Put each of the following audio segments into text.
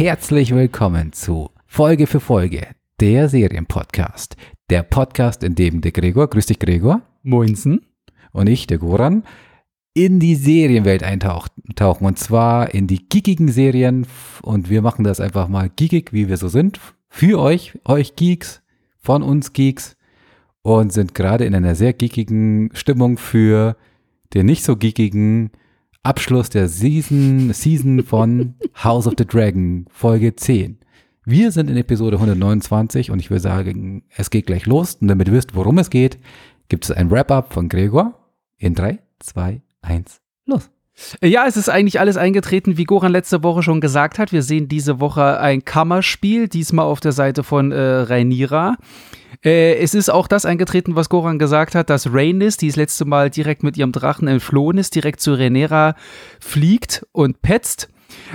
herzlich willkommen zu Folge für Folge, der Serienpodcast. Der Podcast, in dem der Gregor, grüß dich Gregor, Moinsen. und ich, der Goran, in die Serienwelt eintauchen. Und zwar in die geekigen Serien. Und wir machen das einfach mal geekig, wie wir so sind. Für euch, euch Geeks, von uns Geeks. Und sind gerade in einer sehr geekigen Stimmung für den nicht so geekigen Abschluss der Season, Season von House of the Dragon, Folge 10. Wir sind in Episode 129 und ich will sagen, es geht gleich los. Und damit ihr wisst, worum es geht, gibt es ein Wrap-up von Gregor in 3, 2, 1, los. Ja, es ist eigentlich alles eingetreten, wie Goran letzte Woche schon gesagt hat. Wir sehen diese Woche ein Kammerspiel, diesmal auf der Seite von äh, Rhaenyra. Äh, es ist auch das eingetreten, was Goran gesagt hat, dass Rhaenys, die das letzte Mal direkt mit ihrem Drachen entflohen ist, direkt zu Rhaenyra fliegt und petzt.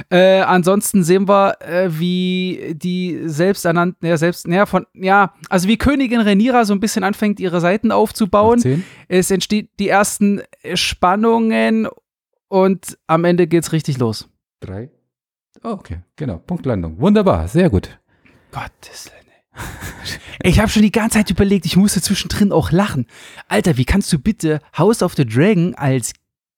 Äh, ansonsten sehen wir, äh, wie die selbsternannten, ja, selbst, ja, von, ja, also wie Königin Rhaenyra so ein bisschen anfängt, ihre Seiten aufzubauen. Auf 10? Es entsteht die ersten Spannungen und am Ende geht's richtig los. 3. Oh, okay, genau. Punktlandung. Wunderbar, sehr gut. Gottes Willen. Ich habe schon die ganze Zeit überlegt, ich musste zwischendrin auch lachen. Alter, wie kannst du bitte House of the Dragon als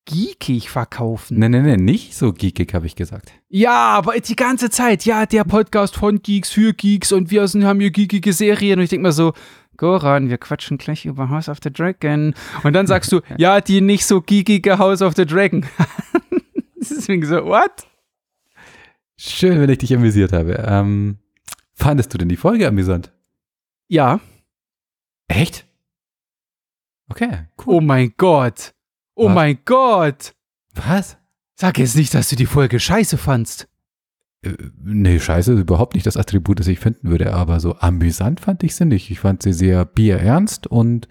geekig verkaufen? Nee, nee, nee, nicht so geekig, habe ich gesagt. Ja, aber die ganze Zeit, ja, der Podcast von Geeks für Geeks und wir sind, haben hier geekige Serien und ich denk mal so, Goran, wir quatschen gleich über House of the Dragon. Und dann sagst du, ja, die nicht so geekige House of the Dragon. Deswegen so, what? Schön, wenn ich dich amüsiert habe. Ähm, fandest du denn die Folge amüsant? Ja. Echt? Okay, Oh mein Gott. Oh Was? mein Gott. Was? Sag jetzt nicht, dass du die Folge scheiße fandst. Äh, nee, scheiße, überhaupt nicht das Attribut, das ich finden würde, aber so amüsant fand ich sie nicht. Ich fand sie sehr bierernst und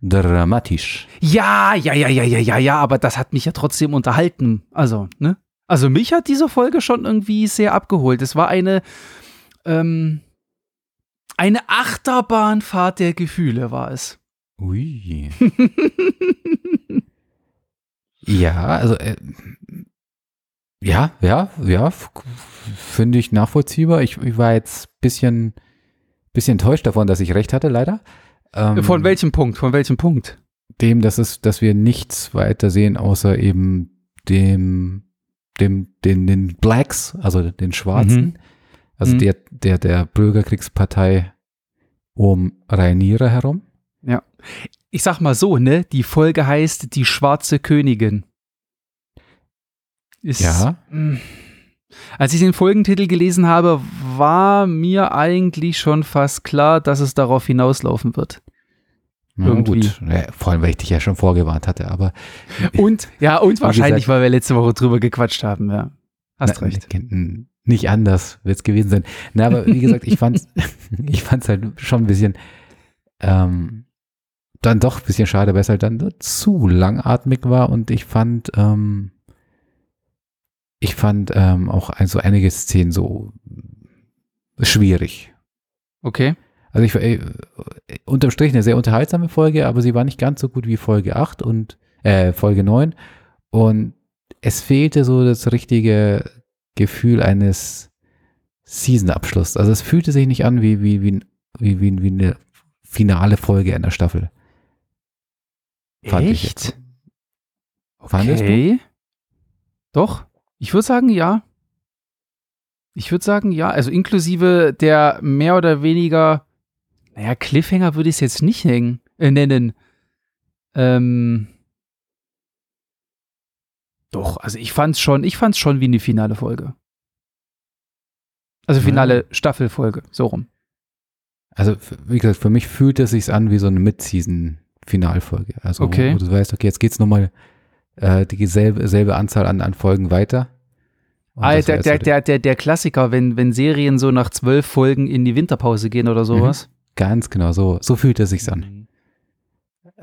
dramatisch. Ja, ja, ja, ja, ja, ja, ja, aber das hat mich ja trotzdem unterhalten. Also, ne? Also mich hat diese Folge schon irgendwie sehr abgeholt. Es war eine, ähm, eine Achterbahnfahrt der Gefühle war es. Ui. ja, also äh, ja, ja, ja, finde ich nachvollziehbar. Ich, ich war jetzt bisschen, bisschen enttäuscht davon, dass ich recht hatte, leider. Ähm, Von welchem Punkt? Von welchem Punkt? dem, dass es, dass wir nichts weiter sehen, außer eben dem, dem, den, den Blacks, also den Schwarzen, Mhm. also Mhm. der, der, der Bürgerkriegspartei um Rhaenyra herum. Ich sag mal so, ne? Die Folge heißt Die schwarze Königin. Ist, Ja. mh. Als ich den Folgentitel gelesen habe, war mir eigentlich schon fast klar, dass es darauf hinauslaufen wird. Irgendwie. gut. Ja, vor allem, weil ich dich ja schon vorgewarnt hatte, aber Und, ja, und wahrscheinlich, gesagt- weil wir letzte Woche drüber gequatscht haben, ja. Hast Na, recht. Nicht anders wird es gewesen sein. Na, aber wie gesagt, ich fand's, ich fand's halt schon ein bisschen, ähm, dann doch ein bisschen schade, weil es halt dann zu langatmig war und ich fand, ähm, ich fand ähm, auch ein, so einige Szenen so schwierig. Okay. Also ich äh, unterm Strich eine sehr unterhaltsame Folge, aber sie war nicht ganz so gut wie Folge 8 und äh, Folge 9 und es fehlte so das richtige Gefühl eines Season-Abschlusses. Also es fühlte sich nicht an wie, wie, wie, wie, wie, wie eine finale Folge einer Staffel. Fand ich Echt? jetzt. Fandest du? Okay. Doch. Ich würde sagen, ja. Ich würde sagen, ja. Also inklusive der mehr oder weniger, naja, Cliffhanger würde ich es jetzt nicht hängen, äh, nennen. Ähm. Doch, also ich fand's schon, ich fand's schon wie eine finale Folge. Also finale Staffelfolge, so rum. Also wie gesagt, für mich fühlt es sich an wie so eine Mid-Season-Finalfolge. Also Okay. wo, wo du weißt, okay, jetzt geht's nochmal äh, die selbe, Anzahl an, an Folgen weiter. Und Ah, der, der, der, der, der Klassiker, wenn, wenn Serien so nach zwölf Folgen in die Winterpause gehen oder sowas. Ganz genau, so, so fühlt es sich an. Mhm.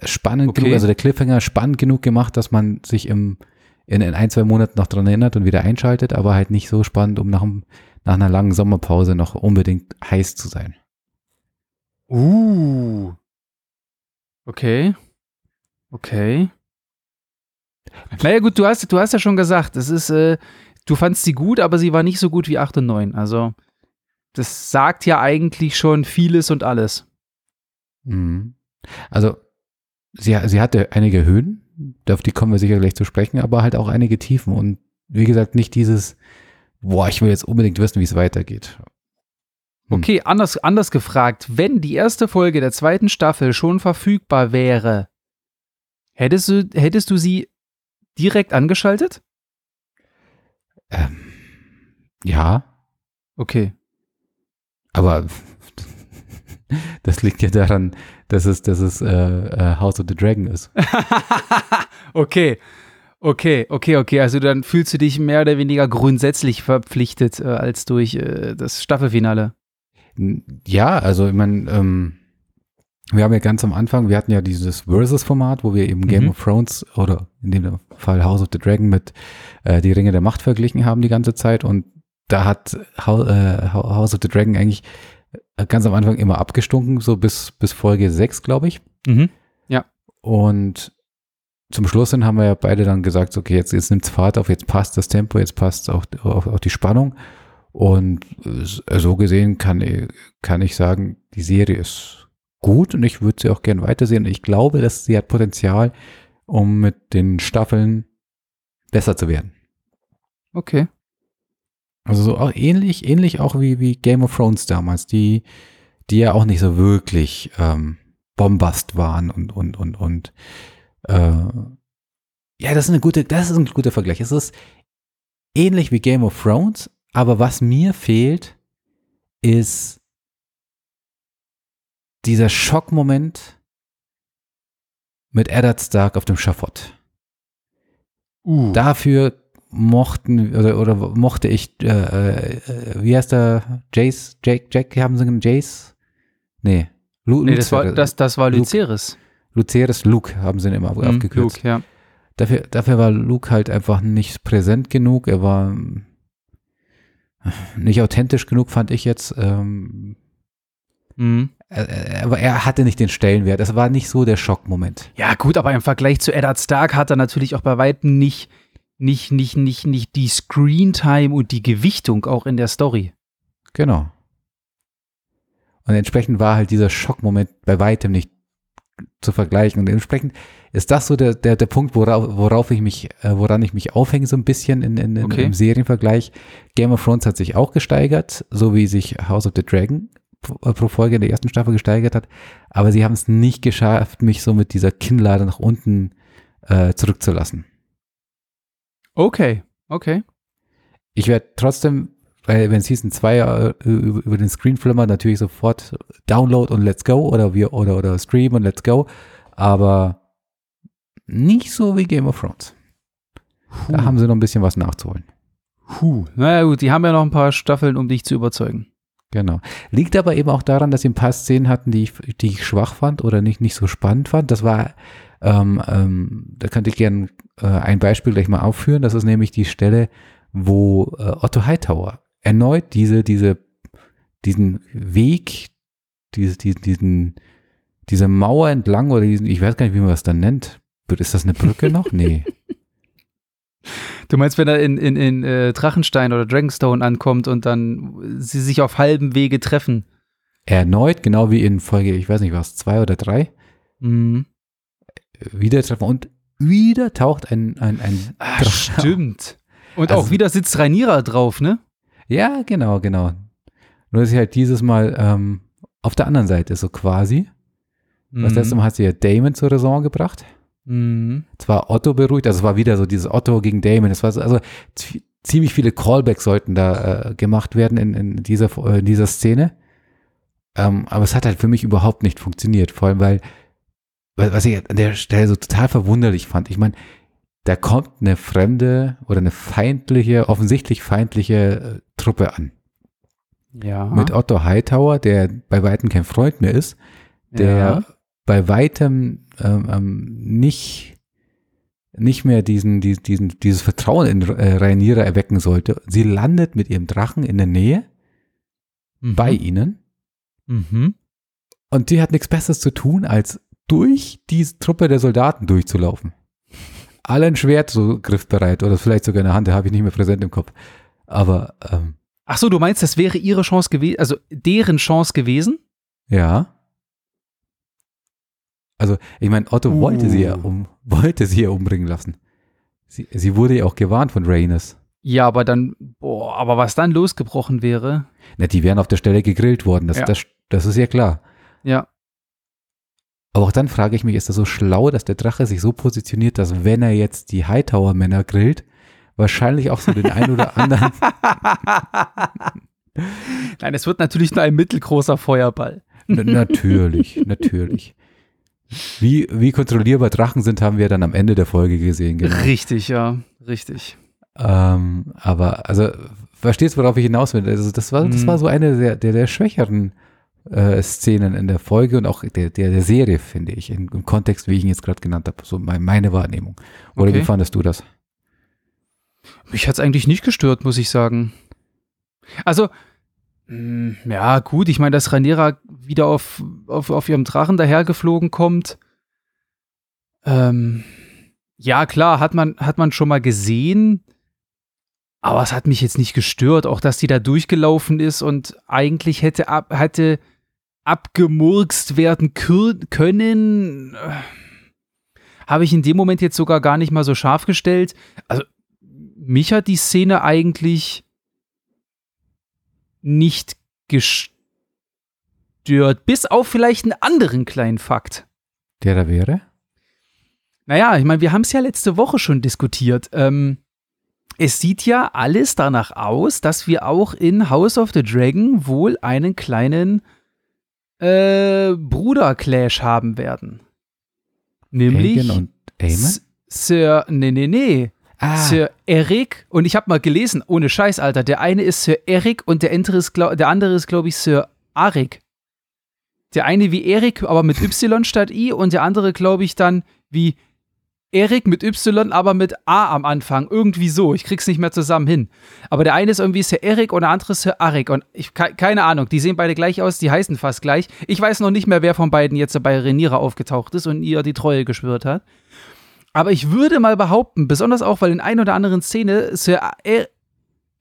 Spannend Okay. genug, also der Cliffhanger spannend genug gemacht, dass man sich im, in, in ein, zwei Monaten noch dran erinnert und wieder einschaltet, aber halt nicht so spannend, um nach, nach einer langen Sommerpause noch unbedingt heiß zu sein. Uh. Okay. Okay. Naja, gut, du hast, du hast ja schon gesagt, es ist, äh, du fandst sie gut, aber sie war nicht so gut wie 8 und 9. Also, das sagt ja eigentlich schon vieles und alles. Mhm. Also, sie, sie hatte einige Höhen, auf die kommen wir sicher gleich zu sprechen, aber halt auch einige Tiefen und wie gesagt, nicht dieses, boah, ich will jetzt unbedingt wissen, wie es weitergeht. Hm. Okay, anders, anders gefragt, wenn die erste Folge der zweiten Staffel schon verfügbar wäre, hättest du, hättest du sie direkt angeschaltet? Ähm, ja. Okay. Aber das liegt ja daran, dass es, dass es äh, äh House of the Dragon ist. okay. Okay, okay, okay. Also dann fühlst du dich mehr oder weniger grundsätzlich verpflichtet äh, als durch äh, das Staffelfinale. Ja, also ich meine, ähm, wir haben ja ganz am Anfang, wir hatten ja dieses Versus-Format, wo wir eben Game mhm. of Thrones oder in dem Fall House of the Dragon mit äh, die Ringe der Macht verglichen haben die ganze Zeit und da hat äh, House of the Dragon eigentlich äh, ganz am Anfang immer abgestunken, so bis, bis Folge 6, glaube ich. Mhm. Ja. Und zum Schluss hin haben wir ja beide dann gesagt, okay, jetzt, jetzt nimmt's Fahrt auf, jetzt passt das Tempo, jetzt passt auch, auch, auch die Spannung. Und so gesehen kann, kann ich sagen, die Serie ist gut und ich würde sie auch gern weitersehen. Ich glaube, dass sie hat Potenzial, um mit den Staffeln besser zu werden. Okay. Also so auch ähnlich, ähnlich auch wie, wie Game of Thrones damals, die, die ja auch nicht so wirklich ähm, Bombast waren und, und, und, und äh, ja, das ist eine gute, das ist ein guter Vergleich. Es ist ähnlich wie Game of Thrones, aber was mir fehlt, ist dieser Schockmoment mit Eddard Stark auf dem Schafott. Uh. Dafür mochten oder, oder mochte ich, äh, äh, wie heißt der, Jace, Jake, Jack, haben sie einen Jace? Nee. Lu, nee, das war, das, das war Lucerys. Lucerys Luke haben sie ihn immer mhm, aufgekürzt. Luke, ja. Dafür, dafür war Luke halt einfach nicht präsent genug. Er war nicht authentisch genug, fand ich jetzt. Ähm, mhm. Aber er hatte nicht den Stellenwert. Es war nicht so der Schockmoment. Ja, gut, aber im Vergleich zu Eddard Stark hat er natürlich auch bei Weitem nicht, nicht, nicht, nicht, nicht die Screentime und die Gewichtung auch in der Story. Genau. Und entsprechend war halt dieser Schockmoment bei weitem nicht zu vergleichen. Und entsprechend ist das so der, der, der Punkt, worauf, worauf ich mich, äh, woran ich mich aufhänge, so ein bisschen in, in, in okay. im Serienvergleich. Game of Thrones hat sich auch gesteigert, so wie sich House of the Dragon pro, Folge in der ersten Staffel gesteigert hat. Aber sie haben es nicht geschafft, mich so mit dieser Kinnlade nach unten äh, zurückzulassen. Okay, okay. Ich werde trotzdem weil wenn Season 2 äh, über den Screen flimmert, natürlich sofort Download und Let's Go oder wir oder oder Stream und Let's Go, aber nicht so wie Game of Thrones. Puh. Da haben sie noch ein bisschen was nachzuholen. Puh. Naja gut, die haben ja noch ein paar Staffeln, um dich zu überzeugen. Genau. Liegt aber eben auch daran, dass sie ein paar Szenen hatten, die ich, die ich schwach fand oder nicht, nicht so spannend fand. Das war, ähm, ähm, da könnte ich gerne äh, ein Beispiel gleich mal aufführen. Das ist nämlich die Stelle, wo äh, Otto Hightower erneut diese, diese, diesen Weg, diese, diesen, diesen, diese Mauer entlang oder diesen, ich weiß gar nicht, wie man das dann nennt. Ist das eine Brücke noch? Nee. Du meinst, wenn er in, in, in äh, Drachenstein oder Dragonstone ankommt und dann sie sich auf halbem Wege treffen? Erneut, genau wie in Folge, ich weiß nicht, was, zwei oder drei? Mhm. Wieder treffen und wieder taucht ein, ein, ein Ach, Stimmt. Und also, auch wieder sitzt Rhaenyra drauf, ne? Ja, genau, genau. Nur dass sie halt dieses Mal ähm, auf der anderen Seite so quasi. Mhm. Das letzte Mal hat sie ja Damon zur Raison gebracht. Mhm. Zwar Otto beruhigt, also es war wieder so dieses Otto gegen Damon. Es war so, also ziemlich viele Callbacks sollten da äh, gemacht werden in, in, dieser, äh, in dieser Szene. Ähm, aber es hat halt für mich überhaupt nicht funktioniert. Vor allem, weil, was ich an der Stelle so total verwunderlich fand. Ich meine, da kommt eine fremde oder eine feindliche, offensichtlich feindliche äh, Truppe an. Ja. Mit Otto Hightower, der bei weitem kein Freund mehr ist, der ja. bei weitem ähm, ähm, nicht nicht mehr diesen, diesen, dieses Vertrauen in äh, Rhaenyra erwecken sollte. Sie landet mit ihrem Drachen in der Nähe mhm. bei ihnen. Mhm. Und die hat nichts Besseres zu tun, als durch diese Truppe der Soldaten durchzulaufen. alle ein Schwert so griffbereit oder vielleicht sogar eine Hand, da habe ich nicht mehr präsent im Kopf. Aber ähm, Ach so, du meinst, das wäre ihre Chance gewesen, also deren Chance gewesen? ja. Also, ich meine, Otto Uh. wollte sie ja um, wollte sie ja umbringen lassen. Sie, sie wurde ja auch gewarnt von Rhaenys. Ja, aber dann, boah, aber was dann losgebrochen wäre, Na, die wären auf der Stelle gegrillt worden, das, Ja. das, das ist ja klar. ja. Aber auch dann frage ich mich, ist das so schlau, dass der Drache sich so positioniert, dass wenn er jetzt die Hightower-Männer grillt, wahrscheinlich auch so den ein oder anderen. Nein, es wird natürlich nur ein mittelgroßer Feuerball. Natürlich, natürlich. Wie, wie kontrollierbar Drachen sind, haben wir dann am Ende der Folge gesehen, genau. Richtig, ja, richtig. Ähm, aber, also, verstehst du, worauf ich hinaus will? Also, das war, das Mhm. war so eine der, der, der schwächeren äh, Szenen in der Folge und auch der, der, der Serie, finde ich, in, im Kontext, wie ich ihn jetzt gerade genannt habe. So mein, meine Wahrnehmung. Oder Okay. wie fandest du das? Mich hat's eigentlich nicht gestört, muss ich sagen. Also, ja, gut, ich meine, dass Rhaenyra wieder auf, auf, auf ihrem Drachen dahergeflogen kommt. Ähm, ja, klar, hat man, hat man schon mal gesehen. Aber es hat mich jetzt nicht gestört, auch dass die da durchgelaufen ist und eigentlich hätte, ab, hätte abgemurkst werden können. Habe ich in dem Moment jetzt sogar gar nicht mal so scharf gestellt. Also, mich hat die Szene eigentlich nicht gestört, bis auf vielleicht einen anderen kleinen Fakt. Der da wäre? Naja, ich meine, wir haben es ja letzte Woche schon diskutiert. Ähm, es sieht ja alles danach aus, dass wir auch in House of the Dragon wohl einen kleinen äh, Bruder-Clash haben werden. Nämlich Aegon und Aemon? Sir, nee, nee, nee. Ah, Sir Eric, und ich habe mal gelesen, ohne Scheiß, Alter, der eine ist Sir Eric und der andere ist, glaub, der andere ist, glaube ich, Sir Arik. Der eine wie Erik, aber mit Y statt I und der andere, glaube ich, dann wie Erik mit Y, aber mit A am Anfang. Irgendwie so. Ich krieg's nicht mehr zusammen hin. Aber der eine ist irgendwie Sir Erik und der andere ist Sir Arik. Und ich, ke- keine Ahnung, die sehen beide gleich aus, die heißen fast gleich. Ich weiß noch nicht mehr, wer von beiden jetzt bei Reniera aufgetaucht ist und ihr die Treue geschwört hat. Aber ich würde mal behaupten, besonders auch, weil in einer oder anderen Szene Sir er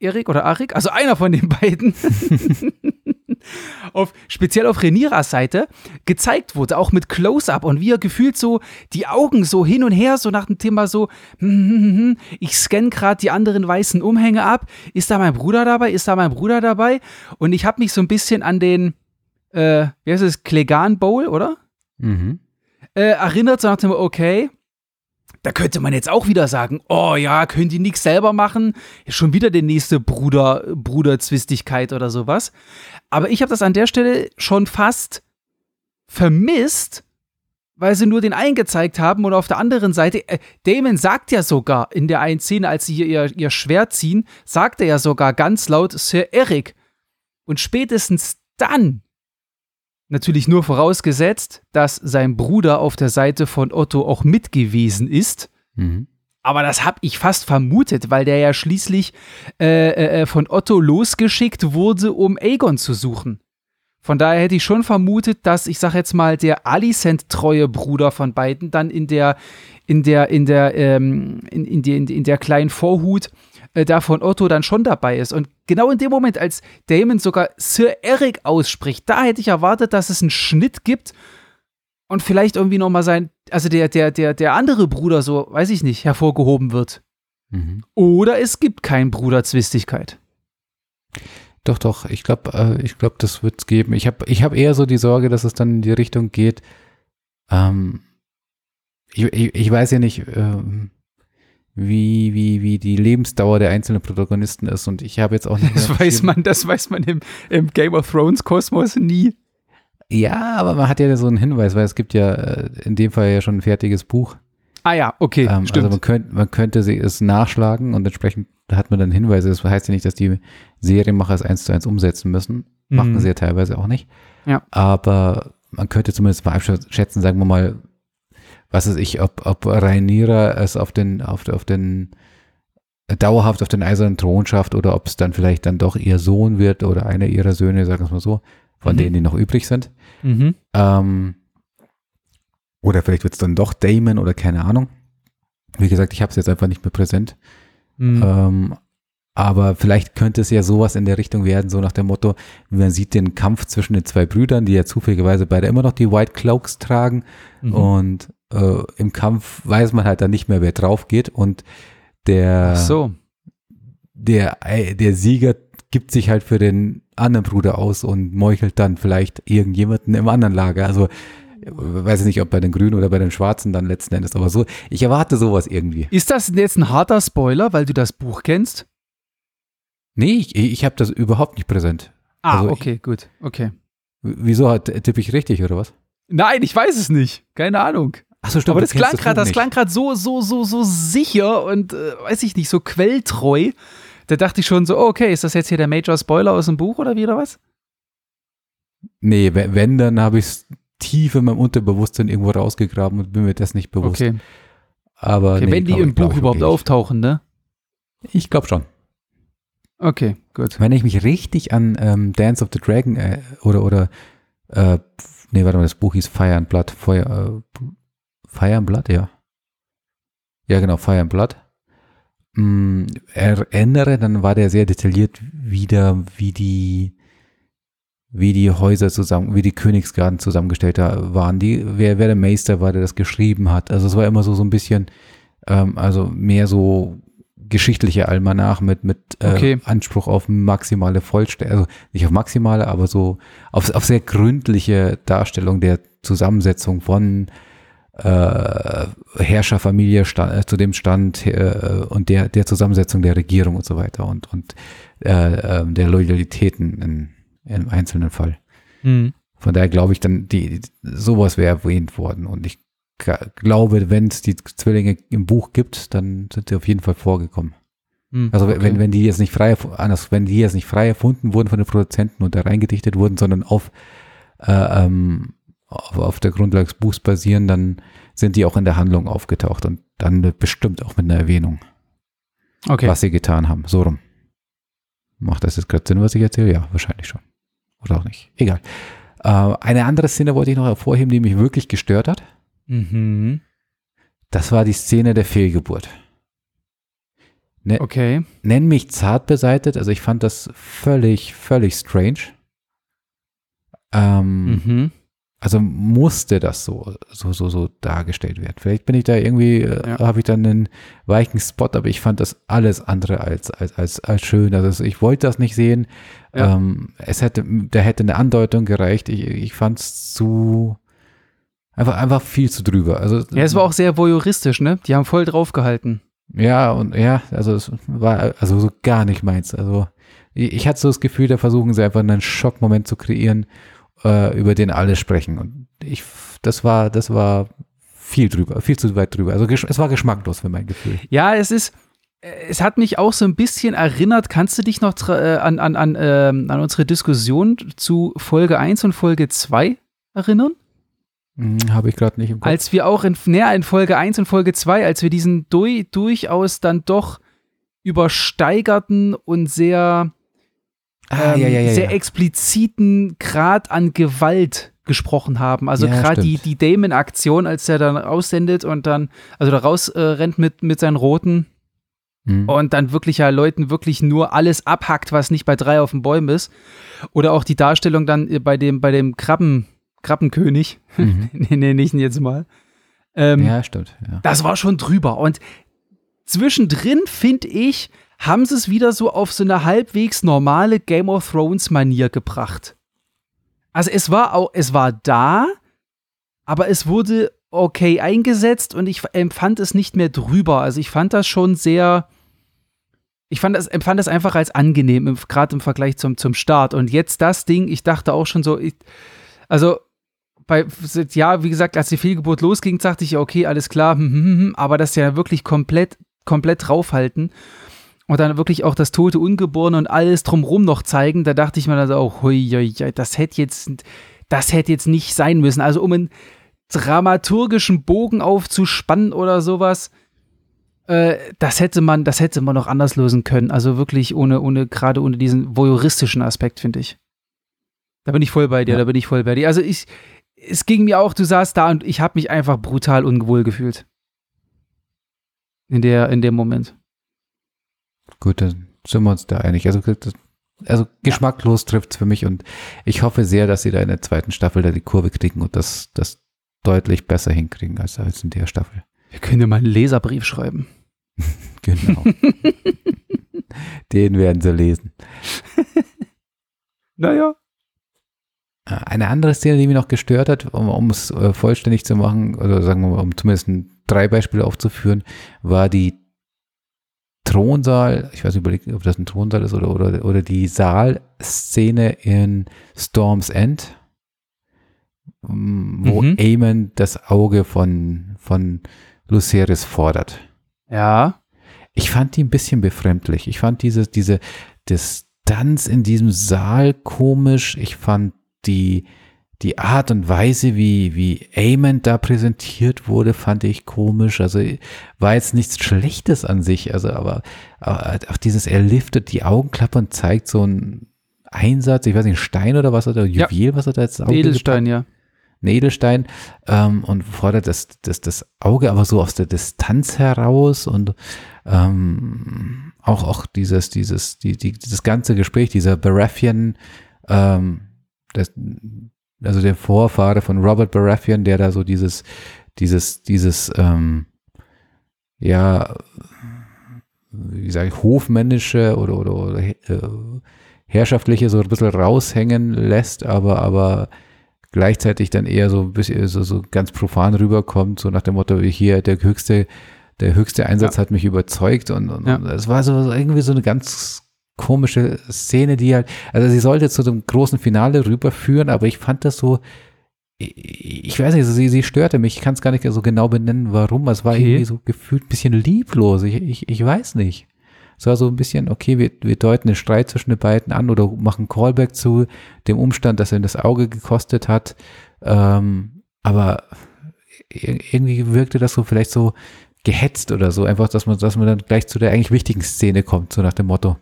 Erik oder Arik, also einer von den beiden, auf, speziell auf Reniras Seite gezeigt wurde, auch mit Close-Up und wie er gefühlt so die Augen so hin und her, so nach dem Thema so, hm, hm, hm, hm, ich scanne gerade die anderen weißen Umhänge ab, ist da mein Bruder dabei, ist da mein Bruder dabei? Und ich habe mich so ein bisschen an den, äh, wie heißt es, Klegan Bowl, oder? mhm. äh, erinnert, so nach dem, okay, da könnte man jetzt auch wieder sagen, oh ja, können die nichts selber machen? Schon wieder die nächste Bruder, Bruderzwistigkeit oder sowas. Aber ich habe das an der Stelle schon fast vermisst, weil sie nur den einen gezeigt haben und auf der anderen Seite, äh, Damon sagt ja sogar in der einen Szene, als sie hier ihr, ihr Schwert ziehen, sagt er ja sogar ganz laut Sir Eric. Und spätestens dann Natürlich nur vorausgesetzt, dass sein Bruder auf der Seite von Otto auch mit gewesen ist. Mhm. Aber das habe ich fast vermutet, weil der ja schließlich äh, äh, von Otto losgeschickt wurde, um Aegon zu suchen. Von daher hätte ich schon vermutet, dass, ich sag jetzt mal, der Alicent-treue Bruder von beiden dann in der, in der, in der, ähm, in, in, die, in, in der kleinen Vorhut äh, da von Otto dann schon dabei ist. Und genau in dem Moment, als Damon sogar Sir Eric ausspricht, da hätte ich erwartet, dass es einen Schnitt gibt und vielleicht irgendwie nochmal sein, also der, der, der, der andere Bruder so, weiß ich nicht, hervorgehoben wird. Mhm. Oder es gibt keinen Bruderzwistigkeit. Doch, doch, ich glaube, äh, ich glaube, das wird es geben. Ich habe ich hab eher so die Sorge, dass es dann in die Richtung geht. Ähm, ich, ich, ich weiß ja nicht, ähm, wie, wie, wie die Lebensdauer der einzelnen Protagonisten ist und ich habe jetzt auch nicht Das weiß man, das weiß man im, im Game of Thrones Kosmos nie. Ja, aber man hat ja so einen Hinweis, weil es gibt ja äh, in dem Fall ja schon ein fertiges Buch. Ah ja, okay, Ähm, stimmt. also man könnte, man könnte sie es nachschlagen und entsprechend hat man dann Hinweise. Das heißt ja nicht, dass die Serienmacher es eins zu eins umsetzen müssen. Machen Mhm. sie ja teilweise auch nicht. Ja. Aber man könnte zumindest mal abschätzen, sagen wir mal, was weiß ich, ob, ob Rhaenyra es auf den, auf, auf den dauerhaft auf den eisernen Thron schafft oder ob es dann vielleicht dann doch ihr Sohn wird oder einer ihrer Söhne, sagen wir es mal so, von Mhm. denen, die noch übrig sind. mhm. Ähm, oder vielleicht wird es dann doch Damon oder keine Ahnung. Wie gesagt, ich habe es jetzt einfach nicht mehr präsent. Mhm. Ähm, aber vielleicht könnte es ja sowas in der Richtung werden, so nach dem Motto, man sieht den Kampf zwischen den zwei Brüdern, die ja zufälligerweise beide immer noch die White Cloaks tragen. Mhm. Und äh, im Kampf weiß man halt dann nicht mehr, wer drauf geht. Und der, so. der, äh, der Sieger gibt sich halt für den anderen Bruder aus und meuchelt dann vielleicht irgendjemanden im anderen Lager. Also äh, weiß ich nicht, ob bei den Grünen oder bei den Schwarzen dann letzten Endes, aber so, ich erwarte sowas irgendwie. Ist das jetzt ein harter Spoiler, weil du das Buch kennst? Nee, ich, ich habe das überhaupt nicht präsent. Ah, Also ich- okay, gut, okay. Wieso hat tippe ich richtig oder was? Nein, ich weiß es nicht. Keine Ahnung. Achso, stimmt. Aber das klang gerade, das klang gerade so, so, so, so sicher und äh, weiß ich nicht, so quelltreu. Da dachte ich schon so, okay, ist das jetzt hier der Major Spoiler aus dem Buch oder wie oder was? Nee, we- wenn, dann habe ich es tief in meinem Unterbewusstsein irgendwo rausgegraben und bin mir das nicht bewusst. Okay, Aber okay nee, wenn die glaub im glaub Buch überhaupt wirklich auftauchen, ne? Ich glaube schon. Okay, gut. Wenn ich mich richtig an ähm, Dance of the Dragon äh, oder, oder äh, nee, warte mal, das Buch hieß Fire and Blood. Feuer, äh, Fire and Blood, ja. Ja, genau, Fire and Blood. Mm, erinnere, dann war der sehr detailliert wieder, wie die, wie die Häuser zusammen, wie die Königsgarten zusammengestellt waren, die, wer, wer der Meister war, der das geschrieben hat. Also es war immer so, so ein bisschen, ähm, also mehr so geschichtliche Almanach mit, mit äh, Okay. Anspruch auf maximale Vollständigkeit, also nicht auf maximale, aber so auf, auf sehr gründliche Darstellung der Zusammensetzung von äh, Herrscherfamilie sta- äh, zu dem Stand äh, und der, der Zusammensetzung der Regierung und so weiter und, und äh, ähm, der Loyalitäten in, im einzelnen Fall. Hm. Von daher glaube ich dann, die, sowas wäre erwähnt worden. Und ich glaube, wenn es die Zwillinge im Buch gibt, dann sind sie auf jeden Fall vorgekommen. Hm. Also okay. wenn, wenn die jetzt nicht frei, anders, wenn die jetzt nicht frei erfunden wurden von den Produzenten und da reingedichtet wurden, sondern auf, äh, ähm, auf, auf der Grundlage des Buchs basieren, dann sind die auch in der Handlung aufgetaucht und dann bestimmt auch mit einer Erwähnung, okay. was sie getan haben. So rum. Macht das jetzt gerade Sinn, was ich erzähle? Ja, wahrscheinlich schon. Oder auch nicht. Egal. Äh, eine andere Szene wollte ich noch hervorheben, die mich wirklich gestört hat. Mhm. Das war die Szene der Fehlgeburt. Ne, Okay. nenn mich zart beseitet, also ich fand das völlig, völlig strange. Ähm, Mhm. Also musste das so, so, so, so dargestellt werden. Vielleicht bin ich da irgendwie, äh, Ja. habe ich dann einen weichen Spot, aber ich fand das alles andere als, als, als, als schön. Also ich wollte das nicht sehen. Ja. Ähm, es hätte, da hätte eine Andeutung gereicht. Ich, ich fand es zu, einfach, einfach viel zu drüber. Also, Ja, es war auch sehr voyeuristisch, ne? Die haben voll draufgehalten. Ja, und ja, also es war also so gar nicht meins. Also ich, ich hatte so das Gefühl, da versuchen sie einfach einen Schockmoment zu kreieren, äh, über den alle sprechen. Und ich, das war, das war viel drüber, viel zu weit drüber. Also es war geschmacklos für mein Gefühl. Ja, es ist, äh, es hat mich auch so ein bisschen erinnert, kannst du dich noch äh, an, an, an, ähm, an unsere Diskussion zu Folge 1 und Folge 2 erinnern? Hm, Habe ich gerade nicht im Kopf. Als wir auch in, näher in Folge 1 und Folge 2, als wir diesen du durchaus dann doch übersteigerten und sehr, ah, ähm, ja, ja, ja, sehr ja. expliziten Grad an Gewalt gesprochen haben. Also Ja, gerade die, die Damon-Aktion, als er dann raussendet und dann, also da raus äh, rennt mit, mit seinen Roten Hm. und dann wirklich ja Leuten wirklich nur alles abhackt, was nicht bei drei auf den Bäumen ist. Oder auch die Darstellung dann äh, bei dem, bei dem Krabben, Krabbenkönig, Mhm. nenne ich ihn jetzt mal. Ähm, Ja, stimmt. Ja. Das war schon drüber. Und zwischendrin, finde ich, haben sie es wieder so auf so eine halbwegs normale Game of Thrones-Manier gebracht. Also es war auch, es war da, aber es wurde okay eingesetzt und ich empfand es nicht mehr drüber. Also ich fand das schon sehr. Ich fand das, empfand das einfach als angenehm, gerade im Vergleich zum, zum Start. Und jetzt das Ding, ich dachte auch schon so, ich, also bei, ja, wie gesagt, als die Fehlgeburt losging, dachte ich, okay, alles klar, hm, hm, hm, aber das ja wirklich komplett, komplett draufhalten und dann wirklich auch das tote Ungeborene und alles drumrum noch zeigen, da dachte ich mir dann auch, hui, hui, hui, das hätte jetzt, das hätte jetzt nicht sein müssen. Also um einen dramaturgischen Bogen aufzuspannen oder sowas, äh, das hätte man, das hätte man noch anders lösen können. Also wirklich ohne, ohne, gerade ohne diesen voyeuristischen Aspekt, finde ich. Da bin ich voll bei dir, Ja. da bin ich voll bei dir. Also ich, es ging mir auch, du saßt da und ich habe mich einfach brutal unwohl gefühlt. In, der, in dem Moment. Gut, dann sind wir uns da einig. Also, das, also geschmacklos ja. trifft es für mich und ich hoffe sehr, dass sie da in der zweiten Staffel da die Kurve kriegen und das, das deutlich besser hinkriegen als, als in der Staffel. Wir können ja mal einen Leserbrief schreiben. genau. Den werden sie lesen. naja. Eine andere Szene, die mich noch gestört hat, um, um es äh, vollständig zu machen, oder sagen wir mal, um zumindest drei Beispiele aufzuführen, war die Thronsaal, ich weiß nicht, ob das ein Thronsaal ist oder, oder, oder die Saalszene in Storm's End, wo mhm. Aemon das Auge von, von Lucerys fordert. Ja. Ich fand die ein bisschen befremdlich. Ich fand diese, diese Distanz in diesem Saal komisch. Ich fand die, die Art und Weise, wie, wie Aemon da präsentiert wurde, fand ich komisch. Also war jetzt nichts Schlechtes an sich. Also, aber, aber auch dieses, er liftet die Augenklappe und zeigt so einen Einsatz, ich weiß nicht, Stein oder was oder Juwel, ja. was er da jetzt Edelstein, ja. Edelstein ähm, und fordert das, das, das Auge aber so aus der Distanz heraus und ähm, auch, auch dieses, dieses, die, die, dieses ganze Gespräch, dieser Baratheon, ähm, das, also der Vorfahre von Robert Baratheon, der da so dieses, dieses, dieses, ähm, ja, wie sage ich, hofmännische oder, oder, oder äh, herrschaftliche so ein bisschen raushängen lässt, aber, aber gleichzeitig dann eher so ein bisschen so, so ganz profan rüberkommt, so nach dem Motto, wie hier der höchste, der höchste Einsatz ja. hat mich überzeugt und, und, ja. und es war so, so irgendwie so eine ganz komische Szene, die halt, also sie sollte zu dem großen Finale rüberführen, aber ich fand das so, ich weiß nicht, sie, sie störte mich, ich kann es gar nicht so genau benennen, warum, es war okay. irgendwie so gefühlt ein bisschen lieblos, ich, ich, ich weiß nicht. Es war so ein bisschen, okay, wir, wir deuten den Streit zwischen den beiden an oder machen Callback zu dem Umstand, dass er das Auge gekostet hat. Ähm, aber irgendwie wirkte das so vielleicht so gehetzt oder so, einfach, dass man, dass man dann gleich zu der eigentlich wichtigen Szene kommt, so nach dem Motto.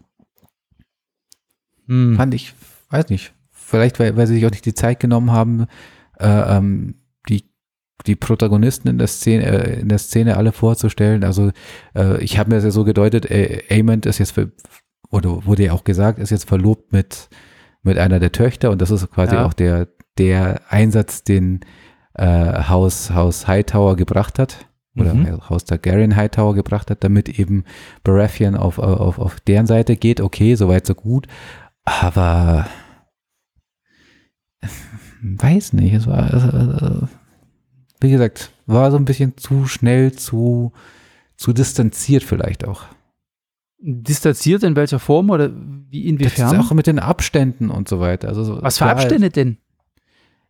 Hm. Fand ich, weiß nicht, vielleicht, weil, weil sie sich auch nicht die Zeit genommen haben, äh, ähm, die Protagonisten in der Szene, äh, in der Szene alle vorzustellen. Also äh, ich habe mir das ja so gedeutet, äh, Amond ist jetzt, für, oder wurde ja auch gesagt, ist jetzt verlobt mit, mit einer der Töchter und das ist quasi ja. auch der, der Einsatz, den äh, Haus, Haus Hightower gebracht hat. Oder mhm. Haus Targaryen Hightower gebracht hat, damit eben Baratheon auf, auf, auf deren Seite geht. Okay, soweit so gut. Aber weiß nicht, es war, also, wie gesagt, war so ein bisschen zu schnell, zu, zu distanziert vielleicht auch. Distanziert in welcher Form oder wie inwiefern? Das ist auch mit den Abständen und so weiter. Also, Was für Abstände denn?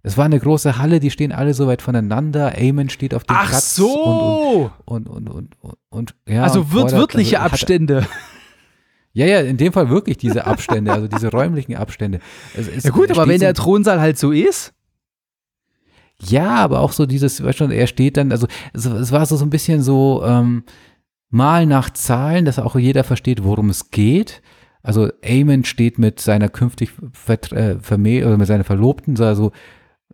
Es war eine große Halle, die stehen alle so weit voneinander. Eamon steht auf dem Ach Platz. so! Und, und, und, und, und ja. Also wird, wirkliche also, Abstände. Hat, ja, ja, in dem Fall wirklich diese Abstände, also diese räumlichen Abstände. Es, ja gut, aber wenn der Thronsaal halt so ist. Ja, aber auch so dieses, weißt du, er steht dann, also es, es war so, so ein bisschen so ähm, mal nach Zahlen, dass auch jeder versteht, worum es geht. Also Eamon steht mit seiner künftig äh, oder mit seiner Verlobten, also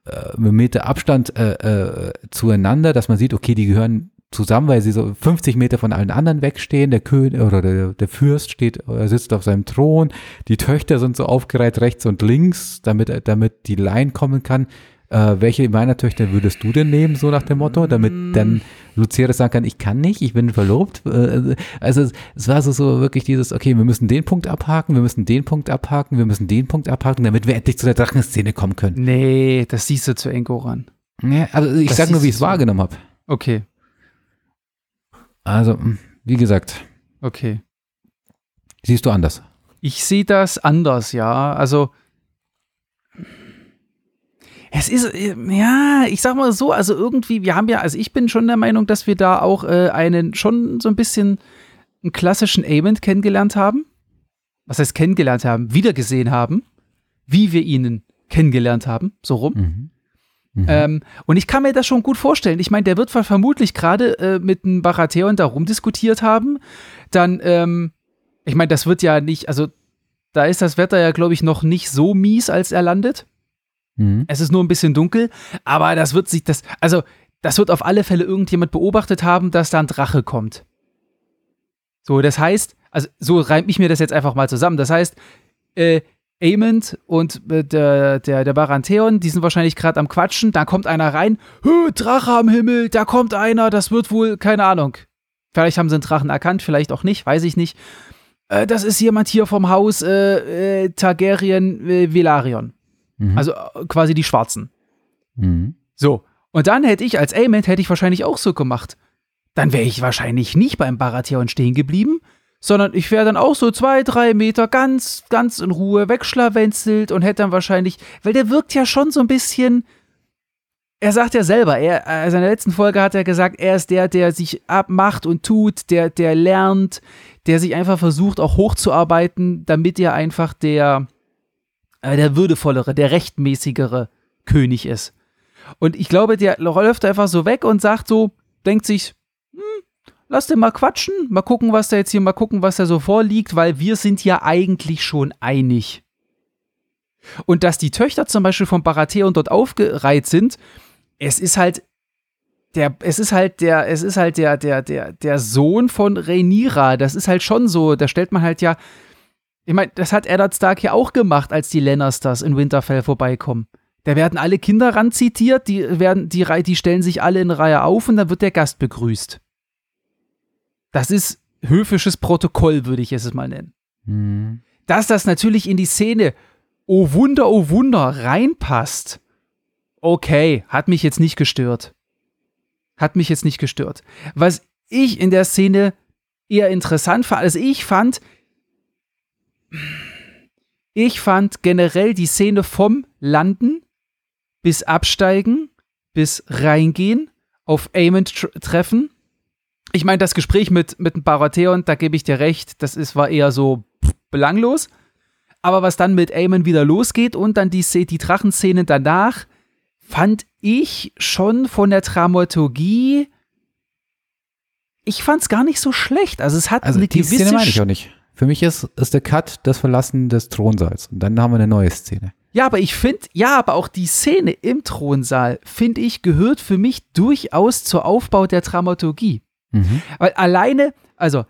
äh, mit Meter Abstand äh, äh, zueinander, dass man sieht, okay, die gehören zusammen, weil sie so 50 Meter von allen anderen wegstehen. Der König oder der, der Fürst steht, er sitzt auf seinem Thron. Die Töchter sind so aufgereiht rechts und links, damit, damit die Line kommen kann äh, welche meiner Töchter würdest du denn nehmen, so nach dem Motto, damit dann Lucia sagen kann, ich kann nicht, ich bin verlobt. Äh, also es war so, so wirklich dieses, okay, wir müssen den Punkt abhaken, wir müssen den Punkt abhaken, wir müssen den Punkt abhaken, damit wir endlich zu der Drachenszene kommen können. Nee, das siehst du zu Enko ran. Ja, also ich das sag nur, wie ich es wahrgenommen habe. Okay. Also, wie gesagt. Okay. Siehst du anders? Ich sehe das anders, ja. Also es ist, äh, ja, ich sag mal so, also irgendwie, wir haben ja, also ich bin schon der Meinung, dass wir da auch äh, einen schon so ein bisschen einen klassischen Amond kennengelernt haben. Was heißt kennengelernt haben? Wiedergesehen haben, wie wir ihn kennengelernt haben, so rum. Mhm. Mhm. Ähm, und ich kann mir das schon gut vorstellen. Ich meine, der wird vermutlich gerade äh, mit einem Baratheon da rumdiskutiert haben. Dann, ähm, ich meine, das wird ja nicht, also da ist das Wetter ja, glaube ich, noch nicht so mies, als er landet. Mhm. Es ist nur ein bisschen dunkel, aber das wird sich, das, also, das wird auf alle Fälle irgendjemand beobachtet haben, dass da ein Drache kommt. So, das heißt, also so reimt ich mir das jetzt einfach mal zusammen. Das heißt, äh, Amond und äh, der, der, der Barantheon, die sind wahrscheinlich gerade am Quatschen. Da kommt einer rein. Drache am Himmel, da kommt einer. Das wird wohl, keine Ahnung. Vielleicht haben sie einen Drachen erkannt, vielleicht auch nicht, weiß ich nicht. Äh, das ist jemand hier vom Haus äh, äh Targaryen äh, Velaryon. Mhm. Also äh, quasi die Schwarzen. Mhm. So. Und dann hätte ich als Amond hätte ich wahrscheinlich auch so gemacht. Dann wäre ich wahrscheinlich nicht beim Baratheon stehen geblieben, sondern ich wäre dann auch so zwei, drei Meter ganz, ganz in Ruhe wegschlawenzelt und hätte dann wahrscheinlich, weil der wirkt ja schon so ein bisschen, er sagt ja selber, er, also in der letzten Folge hat er gesagt, er ist der, der sich abmacht und tut, der, der lernt, der sich einfach versucht, auch hochzuarbeiten, damit er einfach der, äh, der würdevollere, der rechtmäßigere König ist. Und ich glaube, der läuft einfach so weg und sagt so, denkt sich, lass den mal quatschen, mal gucken, was da jetzt hier, mal gucken, was da so vorliegt, weil wir sind ja eigentlich schon einig. Und dass die Töchter zum Beispiel von Baratheon dort aufgereiht sind, es ist halt der, es ist halt der, es ist halt der, der, der, der Sohn von Rhaenyra. Das ist halt schon so. Da stellt man halt ja, ich meine, das hat Eddard Stark ja auch gemacht, als die Lannisters in Winterfell vorbeikommen. Da werden alle Kinder ranzitiert, die werden, die, die stellen sich alle in Reihe auf und dann wird der Gast begrüßt. Das ist höfisches Protokoll, würde ich es mal nennen. Mhm. Dass das natürlich in die Szene, oh Wunder, oh Wunder, reinpasst, okay, hat mich jetzt nicht gestört. Hat mich jetzt nicht gestört. Was ich in der Szene eher interessant fand, also ich fand, ich fand generell die Szene vom Landen bis Absteigen, bis Reingehen, auf Amon treffen ich meine, das Gespräch mit, mit dem Baratheon, da gebe ich dir recht, das ist, war eher so belanglos. Aber was dann mit Aemon wieder losgeht und dann die, die Drachenszenen danach, fand ich schon von der Dramaturgie. Ich fand es gar nicht so schlecht. Also es hat also eine die gewisse Szene meine ich auch nicht. Für mich ist, ist der Cut das Verlassen des Thronsaals. Und dann haben wir eine neue Szene. Ja, aber ich finde, ja, aber auch die Szene im Thronsaal, finde ich, gehört für mich durchaus zur Aufbau der Dramaturgie. Mhm. Weil alleine, also,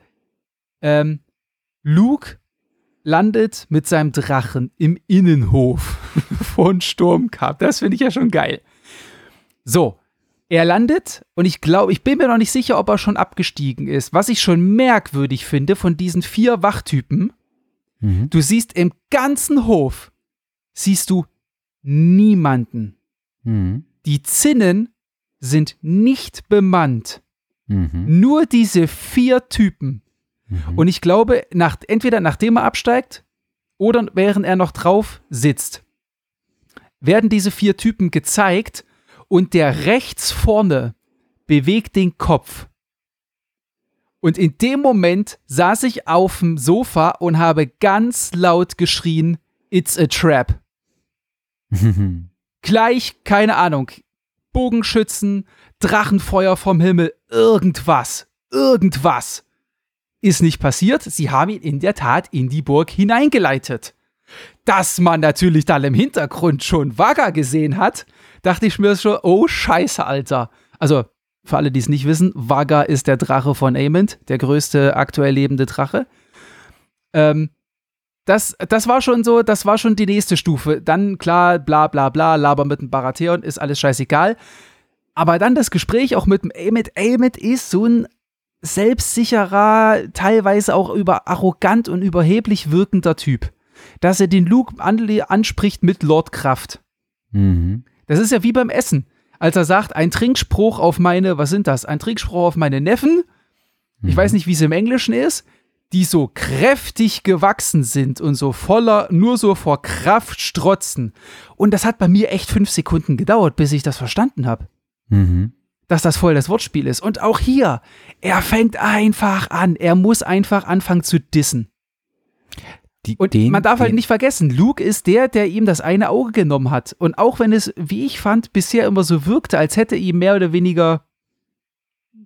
ähm, Luke landet mit seinem Drachen im Innenhof von Sturmcup. Das finde ich ja schon geil. So, er landet und ich glaube, ich bin mir noch nicht sicher, ob er schon abgestiegen ist. Was ich schon merkwürdig finde von diesen vier Wachtypen, mhm. du siehst im ganzen Hof, siehst du niemanden. Mhm. Die Zinnen sind nicht bemannt. Mhm. Nur diese vier Typen. Mhm. Und ich glaube, nach, entweder nachdem er absteigt oder während er noch drauf sitzt, werden diese vier Typen gezeigt und der rechts vorne bewegt den Kopf. Und in dem Moment saß ich auf dem Sofa und habe ganz laut geschrien, It's a trap. Gleich, keine Ahnung, Bogenschützen, Drachenfeuer vom Himmel, irgendwas, irgendwas ist nicht passiert. Sie haben ihn in der Tat in die Burg hineingeleitet. Dass man natürlich dann im Hintergrund schon Vaga gesehen hat, dachte ich mir schon, oh Scheiße, Alter. Also, für alle, die es nicht wissen, Vaga ist der Drache von Aemond, der größte aktuell lebende Drache. Ähm, das, das war schon so, das war schon die nächste Stufe. Dann klar, bla bla bla, Laber mit dem Baratheon, ist alles scheißegal. Aber dann das Gespräch auch mit dem Amit. Amit ist so ein selbstsicherer, teilweise auch über arrogant und überheblich wirkender Typ. Dass er den Luke anspricht mit Lordkraft. Mhm. Das ist ja wie beim Essen. Als er sagt, ein Trinkspruch auf meine, was sind das? Ein Trinkspruch auf meine Neffen. Mhm. Ich weiß nicht, wie es im Englischen ist die so kräftig gewachsen sind und so voller, nur so vor Kraft strotzen. Und das hat bei mir echt fünf Sekunden gedauert, bis ich das verstanden habe. Mhm. Dass das voll das Wortspiel ist. Und auch hier, er fängt einfach an. Er muss einfach anfangen zu dissen. Die, und den, man darf halt nicht vergessen, Luke ist der, der ihm das eine Auge genommen hat. Und auch wenn es, wie ich fand, bisher immer so wirkte, als hätte ihm mehr oder weniger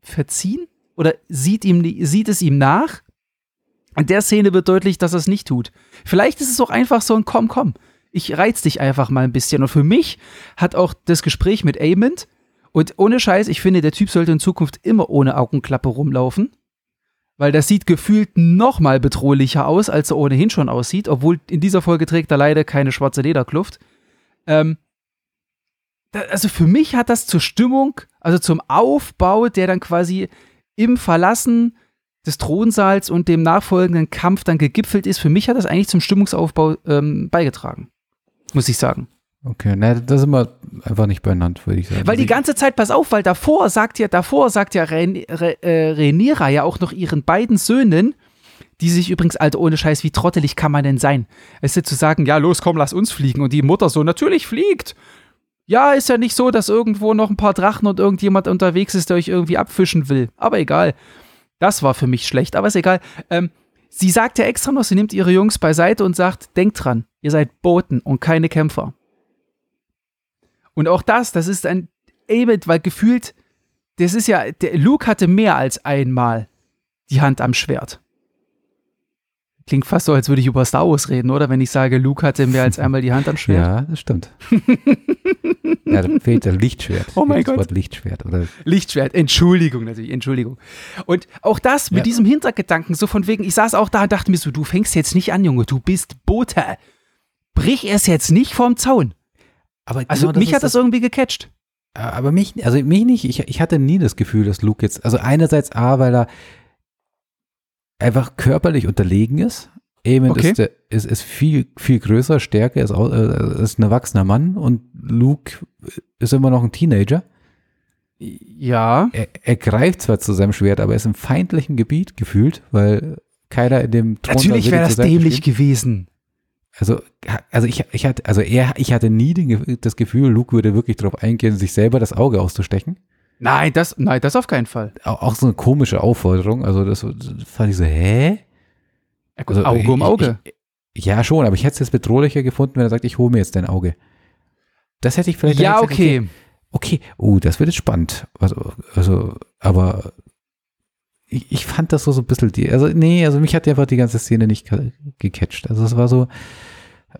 verziehen oder sieht, ihm, sieht es ihm nach, in der Szene wird deutlich, dass er es nicht tut. Vielleicht ist es auch einfach so ein Komm, komm. Ich reiz dich einfach mal ein bisschen. Und für mich hat auch das Gespräch mit Amond und ohne Scheiß, ich finde, der Typ sollte in Zukunft immer ohne Augenklappe rumlaufen. weil das sieht gefühlt noch mal bedrohlicher aus, als er ohnehin schon aussieht, obwohl in dieser Folge trägt er leider keine schwarze Lederkluft. Ähm, also für mich hat das zur Stimmung, also zum Aufbau, der dann quasi im Verlassen des Thronsaals und dem nachfolgenden Kampf dann gegipfelt ist, für mich hat das eigentlich zum Stimmungsaufbau ähm, beigetragen, muss ich sagen. Okay, ne, da sind wir einfach nicht benannt, würde ich sagen. Weil die ganze Zeit, pass auf, weil davor sagt ja, davor sagt ja Ren, Re, äh, Rhaenyra ja auch noch ihren beiden Söhnen, die sich übrigens, Alter, ohne Scheiß, wie trottelig kann man denn sein? Es ist zu sagen, ja, los, komm, lass uns fliegen. Und die Mutter so, natürlich fliegt. Ja, ist ja nicht so, dass irgendwo noch ein paar Drachen und irgendjemand unterwegs ist, der euch irgendwie abfischen will. Aber egal. Das war für mich schlecht, aber ist egal. Ähm, sie sagt ja extra noch, sie nimmt ihre Jungs beiseite und sagt, denkt dran, ihr seid Boten und keine Kämpfer. Und auch das, das ist ein Abel, weil gefühlt, das ist ja, der Luke hatte mehr als einmal die Hand am Schwert. Klingt fast so, als würde ich über Star Wars reden, oder? Wenn ich sage, Luke hatte mehr als einmal die Hand am Schwert. Ja, das stimmt. ja, da fehlt das Lichtschwert. Oh mein das Gott. Wort Lichtschwert, oder? Lichtschwert, Entschuldigung natürlich, Entschuldigung. Und auch das mit Ja. diesem Hintergedanken, so von wegen, ich saß auch da und dachte mir so, du fängst jetzt nicht an, Junge, du bist Bote. Brich es jetzt nicht vom Zaun. Aber Also genau mich hat das irgendwie gecatcht. Aber mich, also mich nicht. Ich, ich hatte nie das Gefühl, dass Luke jetzt, also einerseits A, weil er einfach körperlich unterlegen ist. Eamon Okay. ist, der, ist, ist viel, viel größer, stärker, ist, au- äh, ist ein erwachsener Mann und Luke ist immer noch ein Teenager. Ja. Er, er greift zwar zu seinem Schwert, aber er ist im feindlichen Gebiet gefühlt, weil keiner in dem Thron Natürlich wäre das dämlich gewesen. Also, also ich, ich hatte, also er, ich hatte nie den, das Gefühl, Luke würde wirklich darauf eingehen, sich selber das Auge auszustechen. Nein, das, nein, das auf keinen Fall. Auch, auch so eine komische Aufforderung. Also das, das fand ich so, hä? Ja, gut, Also, Auge um ich- Auge. Ich, ja, schon, aber ich hätte es jetzt bedrohlicher gefunden, wenn er sagt, ich hole mir jetzt dein Auge. Das hätte ich vielleicht. ja, gesagt, okay. Okay, oh, das wird jetzt spannend. Also, also aber ich, ich fand das so, so ein bisschen die, also nee, also mich hat einfach die ganze Szene nicht ge- gecatcht. Also es war so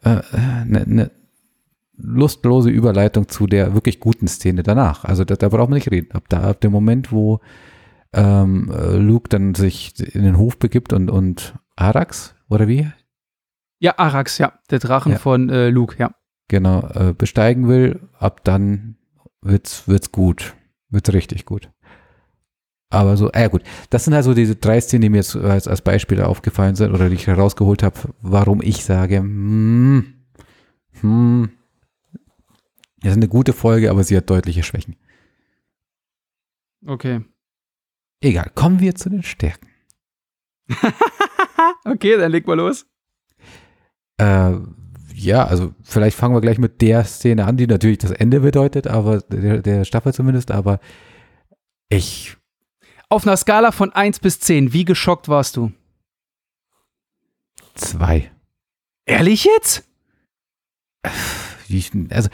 eine äh, ne, ne lustlose Überleitung zu der wirklich guten Szene danach. Also da, da braucht man nicht reden. Ab da, ab dem Moment, wo ähm, äh, Luke dann sich in den Hof begibt und, und Arax, oder wie? Ja, Arax, ja. Der Drachen Ja. von äh, Luke, ja. Genau, äh, besteigen will, ab dann wird's, wird's gut. Wird's richtig gut. Aber so, ah ja gut, das sind also diese drei Szenen, die mir jetzt als, als Beispiele aufgefallen sind oder die ich herausgeholt habe, warum ich sage, hm, hm, das ist eine gute Folge, aber sie hat deutliche Schwächen. Okay. Egal, kommen wir zu den Stärken. okay, dann leg mal los. Äh, ja, also vielleicht fangen wir gleich mit der Szene an, die natürlich das Ende bedeutet, aber der, der Staffel zumindest, aber ich Auf einer Skala von 1 bis 10, wie geschockt warst du? zwei. Ehrlich jetzt? Also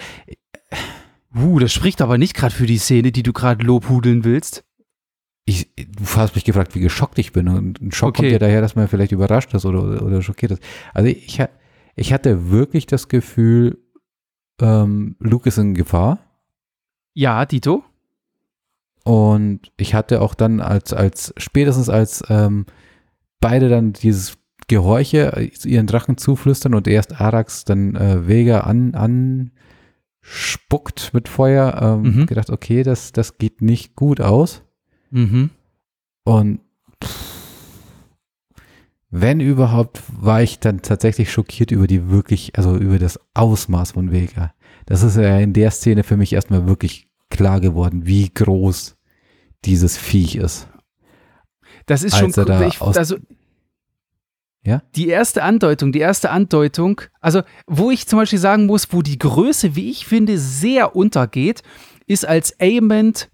Uh, das spricht aber nicht gerade für die Szene, die du gerade lobhudeln willst. Ich, du hast mich gefragt, wie geschockt ich bin. Und ein Schock Okay. kommt ja daher, dass man vielleicht überrascht ist oder, oder schockiert ist. Also ich, ich hatte wirklich das Gefühl, ähm, Luke ist in Gefahr. Ja, Dito? Und ich hatte auch dann als, als spätestens als ähm, beide dann dieses Gehorche äh, ihren Drachen zuflüstern und erst Arax dann äh, Vega an, anspuckt mit Feuer, ähm, Mhm. gedacht, okay, das, das geht nicht gut aus. Mhm. Und wenn überhaupt, war ich dann tatsächlich schockiert über die wirklich, also über das Ausmaß von Vega. Das ist ja in der Szene für mich erstmal wirklich klar geworden, wie groß dieses Viech ist. Das ist Als schon da ich, also Ja? die erste Andeutung, die erste Andeutung, also wo ich zum Beispiel sagen muss, wo die Größe, wie ich finde, sehr untergeht, ist als Amond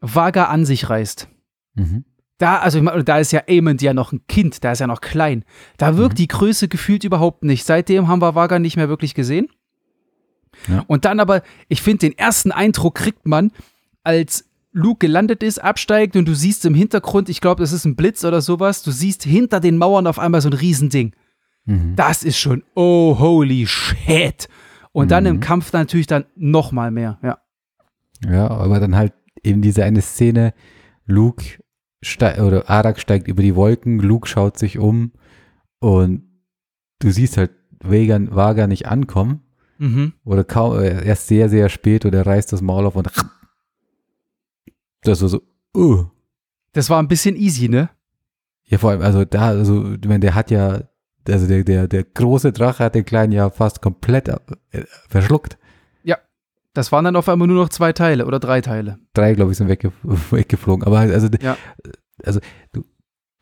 Vaga an sich reißt. Mhm. Da, also da ist ja Amond ja noch ein Kind, da ist ja noch klein. Da wirkt Mhm. die Größe gefühlt überhaupt nicht. Seitdem haben wir Vaga nicht mehr wirklich gesehen. Ja. Und dann aber, ich finde, den ersten Eindruck kriegt man, als Luke gelandet ist, absteigt und du siehst im Hintergrund, ich glaube, das ist ein Blitz oder sowas, du siehst hinter den Mauern auf einmal so ein Riesending. Mhm. Das ist schon, oh, holy shit. Und dann im Mhm. Kampf dann natürlich dann noch mal mehr, ja. Ja, aber dann halt eben diese eine Szene, Luke steig, oder Arak steigt über die Wolken, Luke schaut sich um und du siehst halt Vagan, Vaga nicht ankommen Mhm. oder kaum, äh, erst sehr, sehr spät oder reißt das Maul auf und das war so, uh. Das war ein bisschen easy, ne? Ja, vor allem, also da, also, ich meine, der hat ja, also der, der, der große Drache hat den kleinen ja fast komplett äh, verschluckt. Das waren dann auf einmal nur noch zwei Teile oder drei Teile. Drei, glaube ich, sind wegge weggeflogen. Aber halt, also, Ja. also du,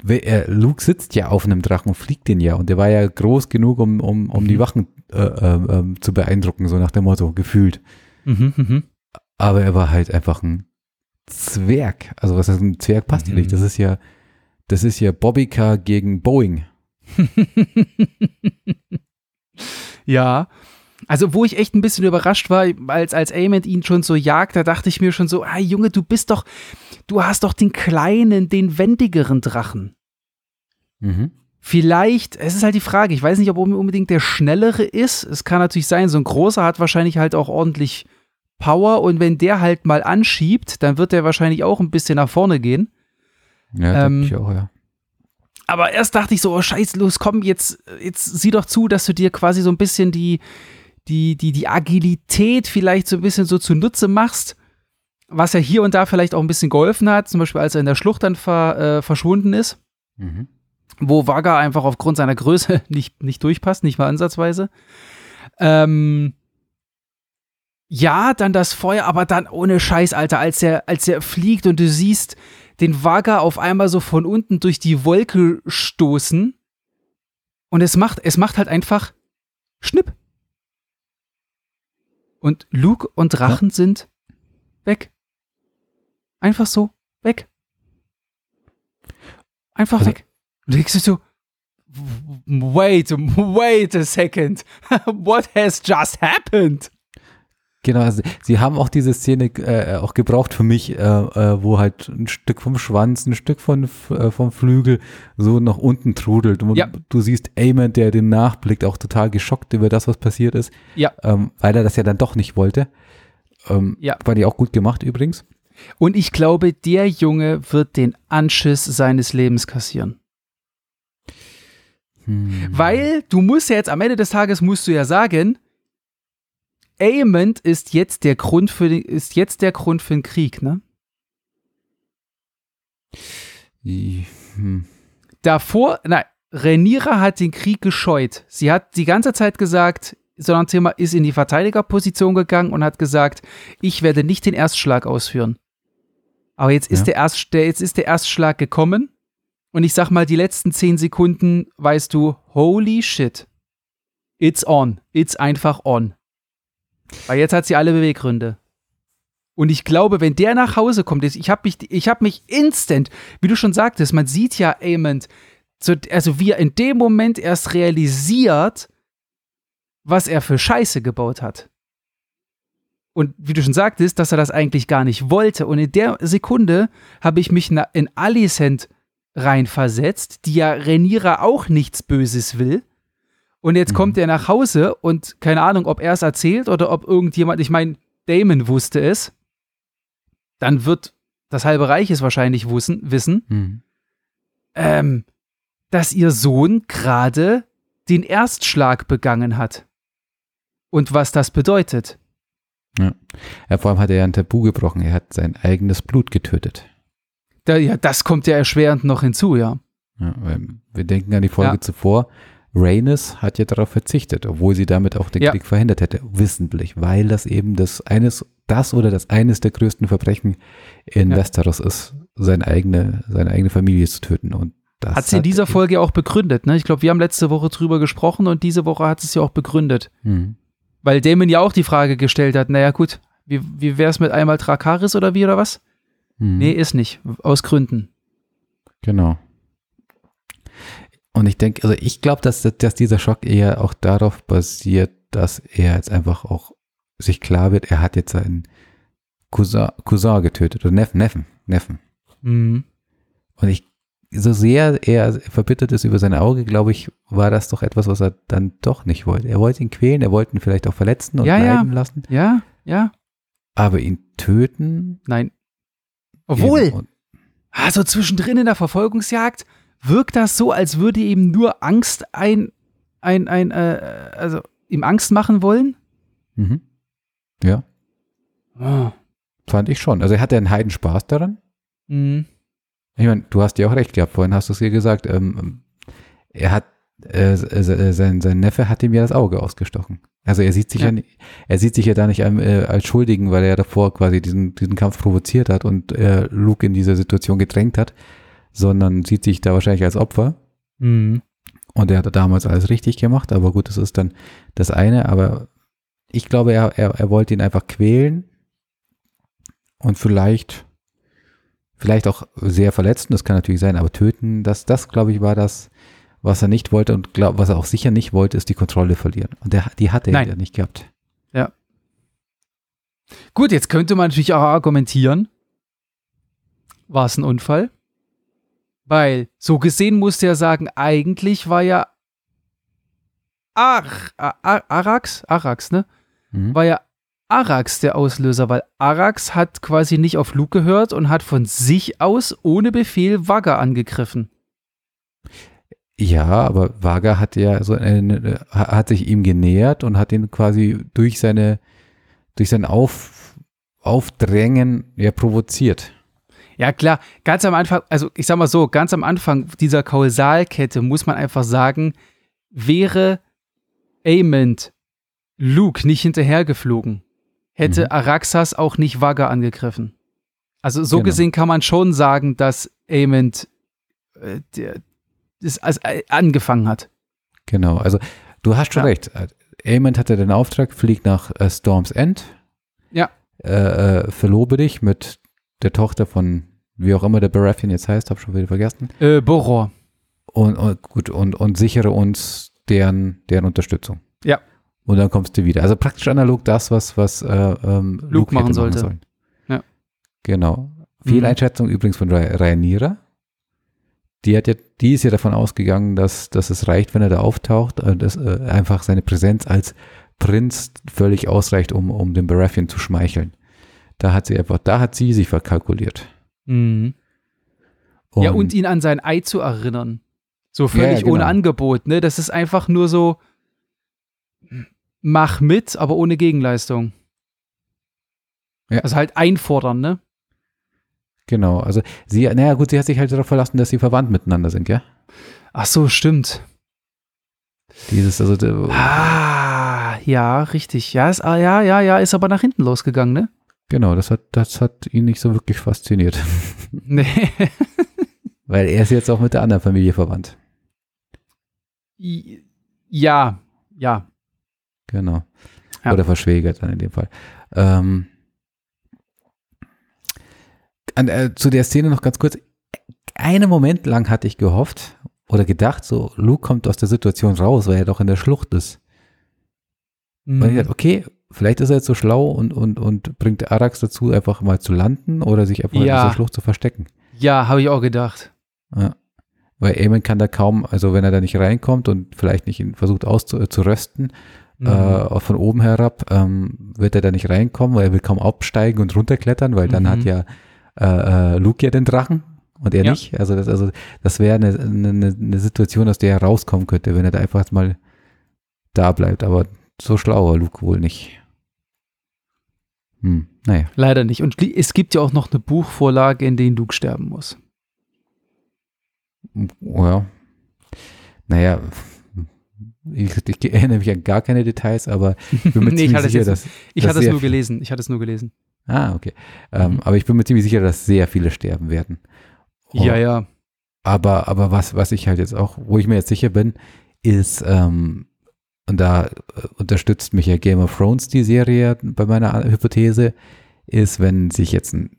er, Luke sitzt ja auf einem Drachen und fliegt den ja. Und der war ja groß genug, um, um, um die Mhm. Wachen äh, ähm, ähm, zu beeindrucken, so nach dem Motto, gefühlt. Mhm, mhm. Aber er war halt einfach ein Zwerg. Also was heißt ein Zwerg passt Mhm. nicht. Das ist ja, das ist ja Bobbycar gegen Boeing. ja. Also, wo ich echt ein bisschen überrascht war, als, als Ament ihn schon so jagt, da dachte ich mir schon so, ah Junge, du bist doch, du hast doch den kleinen, den wendigeren Drachen. Mhm. Vielleicht, es ist halt die Frage, ich weiß nicht, ob unbedingt der schnellere ist. Es kann natürlich sein, so ein großer hat wahrscheinlich halt auch ordentlich Power und wenn der halt mal anschiebt, dann wird der wahrscheinlich auch ein bisschen nach vorne gehen. Ja, Ähm, ich auch, ja. Aber erst dachte ich so, oh scheiße, los, komm, jetzt, jetzt sieh doch zu, dass du dir quasi so ein bisschen die, die, die, die Agilität vielleicht so ein bisschen so zunutze machst, was ja hier und da vielleicht auch ein bisschen geholfen hat, zum Beispiel als er in der Schlucht dann ver, äh, verschwunden ist, Mhm. wo Wagga einfach aufgrund seiner Größe nicht, nicht durchpasst, nicht mal ansatzweise. Ähm, ja, dann das Feuer, aber dann ohne Scheiß, Alter, als er, als er fliegt und du siehst den Wagga auf einmal so von unten durch die Wolke stoßen und es macht, es macht halt einfach Schnipp. Und Luke und Drachen sind weg. Einfach so weg. Einfach Also- weg. Und du denkst dir so, wait, wait a second. What has just happened? Genau, also sie haben auch diese Szene äh, auch gebraucht für mich, äh, äh, wo halt ein Stück vom Schwanz, ein Stück von, äh, vom Flügel so nach unten trudelt. Und Ja. du siehst Eamon, der dem nachblickt, auch total geschockt über das, was passiert ist, Ja. ähm, weil er das ja dann doch nicht wollte. Ähm, Ja. Fand ich auch gut gemacht übrigens. Und ich glaube, der Junge wird den Anschiss seines Lebens kassieren. Hm. Weil du musst ja jetzt am Ende des Tages musst du ja sagen, Aemond ist jetzt der Grund für den, ist jetzt der Grund für den Krieg, ne? Hm. Davor, nein, Rhaenyra hat den Krieg gescheut. Sie hat die ganze Zeit gesagt, so ein Thema ist in die Verteidigerposition gegangen und hat gesagt, ich werde nicht den Erstschlag ausführen. Aber jetzt ist, Ja. der, Erst, der, jetzt ist der Erstschlag gekommen und ich sag mal, die letzten zehn Sekunden weißt du, holy shit. It's on. It's einfach on. Weil jetzt hat sie alle Beweggründe. Und ich glaube, wenn der nach Hause kommt, ich habe mich, ich habe mich instant, wie du schon sagtest, man sieht ja Amond, so, also wie er in dem Moment erst realisiert, was er für Scheiße gebaut hat. Und wie du schon sagtest, dass er das eigentlich gar nicht wollte. Und in der Sekunde habe ich mich in Alicent reinversetzt, die ja Renira auch nichts Böses will. Und jetzt Mhm. kommt er nach Hause und keine Ahnung, ob er es erzählt oder ob irgendjemand, ich meine, Damon wusste es. Dann wird das halbe Reich es wahrscheinlich wissen, wissen Hm. ähm, dass ihr Sohn gerade den Erstschlag begangen hat. Und was das bedeutet. Ja, vor allem hat er ja ein Tabu gebrochen. Er hat sein eigenes Blut getötet. Da, ja, das kommt ja erschwerend noch hinzu, ja. Ja, wir denken an die Folge Ja. zuvor. Rhaenys hat ja darauf verzichtet, obwohl sie damit auch den Ja. Krieg verhindert hätte, wissentlich, weil das eben das eines, das oder das eines der größten Verbrechen in Ja. Westeros ist, seine eigene, seine eigene Familie zu töten. Und das Hat sie in dieser Folge auch begründet, ne? Ich glaube, wir haben letzte Woche drüber gesprochen und diese Woche hat sie es ja auch begründet. Hm. Weil Damon ja auch die Frage gestellt hat, naja gut, wie, wie wäre es mit einmal Drakaris oder wie oder was? Hm. Nee, ist nicht. Aus Gründen. Genau. Und ich denke, also ich glaube, dass, dass dieser Schock eher auch darauf basiert, dass er jetzt einfach auch sich klar wird, er hat jetzt seinen Cousin, Cousin getötet oder Neffen, Neffen, Neffen. Mhm. Und ich, so sehr er verbittert ist über sein Auge, glaube ich, war das doch etwas, was er dann doch nicht wollte. Er wollte ihn quälen, er wollte ihn vielleicht auch verletzen und Ja, ja. leiden lassen, Ja, ja, aber ihn töten. nein. Obwohl, Also zwischendrin in der Verfolgungsjagd wirkt das so, als würde ihm nur Angst ein, ein, ein, äh, also ihm Angst machen wollen? Mhm. Ja, Oh. fand ich schon. Also er hatte einen Heidenspaß daran. Mhm. Ich meine, du hast ja auch recht gehabt, vorhin hast du es hier gesagt. Ähm, er hat, äh, äh, sein, sein Neffe hat ihm ja das Auge ausgestochen. Also er sieht sich ja, Ja. nicht, er sieht sich ja da nicht äh, als Schuldigen, weil er ja davor quasi diesen, diesen Kampf provoziert hat und äh, Luke in diese Situation gedrängt hat, sondern sieht sich da wahrscheinlich als Opfer. Mhm. Und er hat damals alles richtig gemacht, aber gut, das ist dann das eine. Aber ich glaube, er, er, er wollte ihn einfach quälen und vielleicht, vielleicht auch sehr verletzen, das kann natürlich sein, aber töten, das, das glaube ich, war das, was er nicht wollte und glaub, was er auch sicher nicht wollte, ist die Kontrolle verlieren. Und der, die hat er Nein. ja nicht gehabt. Gut, jetzt könnte man natürlich auch argumentieren, war es ein Unfall? Weil, so gesehen musste er sagen, eigentlich war ja Ar Ar Arax, Arax, ne? Mhm. War ja Arax der Auslöser, weil Arax hat quasi nicht auf Luke gehört und hat von sich aus ohne Befehl Wagga angegriffen. Ja, aber Vaga hat ja so eine, hat sich ihm genähert und hat ihn quasi durch seine, durch sein Auf, Aufdrängen ja provoziert. Ja, klar, ganz am Anfang, also ich sag mal so, ganz am Anfang dieser Kausalkette muss man einfach sagen, wäre Amond Luke nicht hinterhergeflogen, hätte Mhm. Araxas auch nicht Wagga angegriffen. Also so Genau. gesehen kann man schon sagen, dass Amond äh, der, das äh, angefangen hat. Genau, also du hast schon Ja. recht. Amond hatte den Auftrag, flieg nach äh, Storm's End. Ja. Äh, äh, verlobe dich mit der Tochter von, wie auch immer der Baratheon jetzt heißt, hab schon wieder vergessen. Äh, Boror. Und, und gut, und, und sichere uns deren, deren Unterstützung. Ja. Und dann kommst du wieder. Also praktisch analog das, was, was äh, ähm, Luke, machen hätte sollte. sollen. Ja. Genau. Mhm. Fehleinschätzung übrigens von Rha- Rhaenyra. Die hat ja, die ist ja davon ausgegangen, dass, dass es reicht, wenn er da auftaucht, äh, dass äh, einfach seine Präsenz als Prinz völlig ausreicht, um, um dem Baratheon zu schmeicheln. Da hat sie einfach, da hat sie sich verkalkuliert. Mhm. ja, und ihn an sein Ei zu erinnern. So völlig Ja, ja, genau. ohne Angebot, ne? Das ist einfach nur so, mach mit, aber ohne Gegenleistung. Ja. Also halt einfordern, ne? Genau, also sie, naja gut, sie hat sich halt darauf verlassen, dass sie verwandt miteinander sind, gell? Ach so, stimmt. Dieses, also, Ah, ja, richtig. Ja, ist, ah, ja, ja, ja, ist aber nach hinten losgegangen, ne? Genau, das hat, das hat ihn nicht so wirklich fasziniert. Nee. Weil er ist jetzt auch mit der anderen Familie verwandt. ja, ja. Genau. Ja. Oder verschwägert dann in dem Fall. Ähm, an, äh, zu der Szene noch ganz kurz. Einen Moment lang hatte ich gehofft oder gedacht, so, Luke kommt aus der Situation raus, weil er doch in der Schlucht ist. Und ich Mhm. dachte, okay, vielleicht ist er jetzt so schlau und, und, und bringt Arax dazu, einfach mal zu landen oder sich einfach in Ja. dieser Schlucht zu verstecken. Ja, habe ich auch gedacht. Ja. Weil Eamon kann da kaum, also wenn er da nicht reinkommt und vielleicht nicht versucht auszu, äh, Mhm. äh, von oben herab, ähm, wird er da nicht reinkommen, weil er will kaum absteigen und runterklettern, weil dann Mhm. hat ja äh, äh, Luke ja den Drachen und er Ja. nicht. Also das, also das wäre eine, eine, eine Situation, aus der er rauskommen könnte, wenn er da einfach mal da bleibt. Aber so schlau war Luke wohl nicht. Hm, naja. Leider nicht. Und es gibt ja auch noch eine Buchvorlage, in der Luke sterben muss. Ja. Naja, ich, ich erinnere mich an gar keine Details, aber ich bin mir Nee, ich ziemlich sicher, dass. Ich hatte es nur gelesen. Ich hatte es nur gelesen. Ah, okay. Ähm, Mhm. aber ich bin mir ziemlich sicher, dass sehr viele sterben werden. Oh, Ja, ja. Aber, aber was, was ich halt jetzt auch, wo ich mir jetzt sicher bin, ist, ähm, und da äh, unterstützt mich ja Game of Thrones die Serie bei meiner Hypothese, ist, wenn sich jetzt ein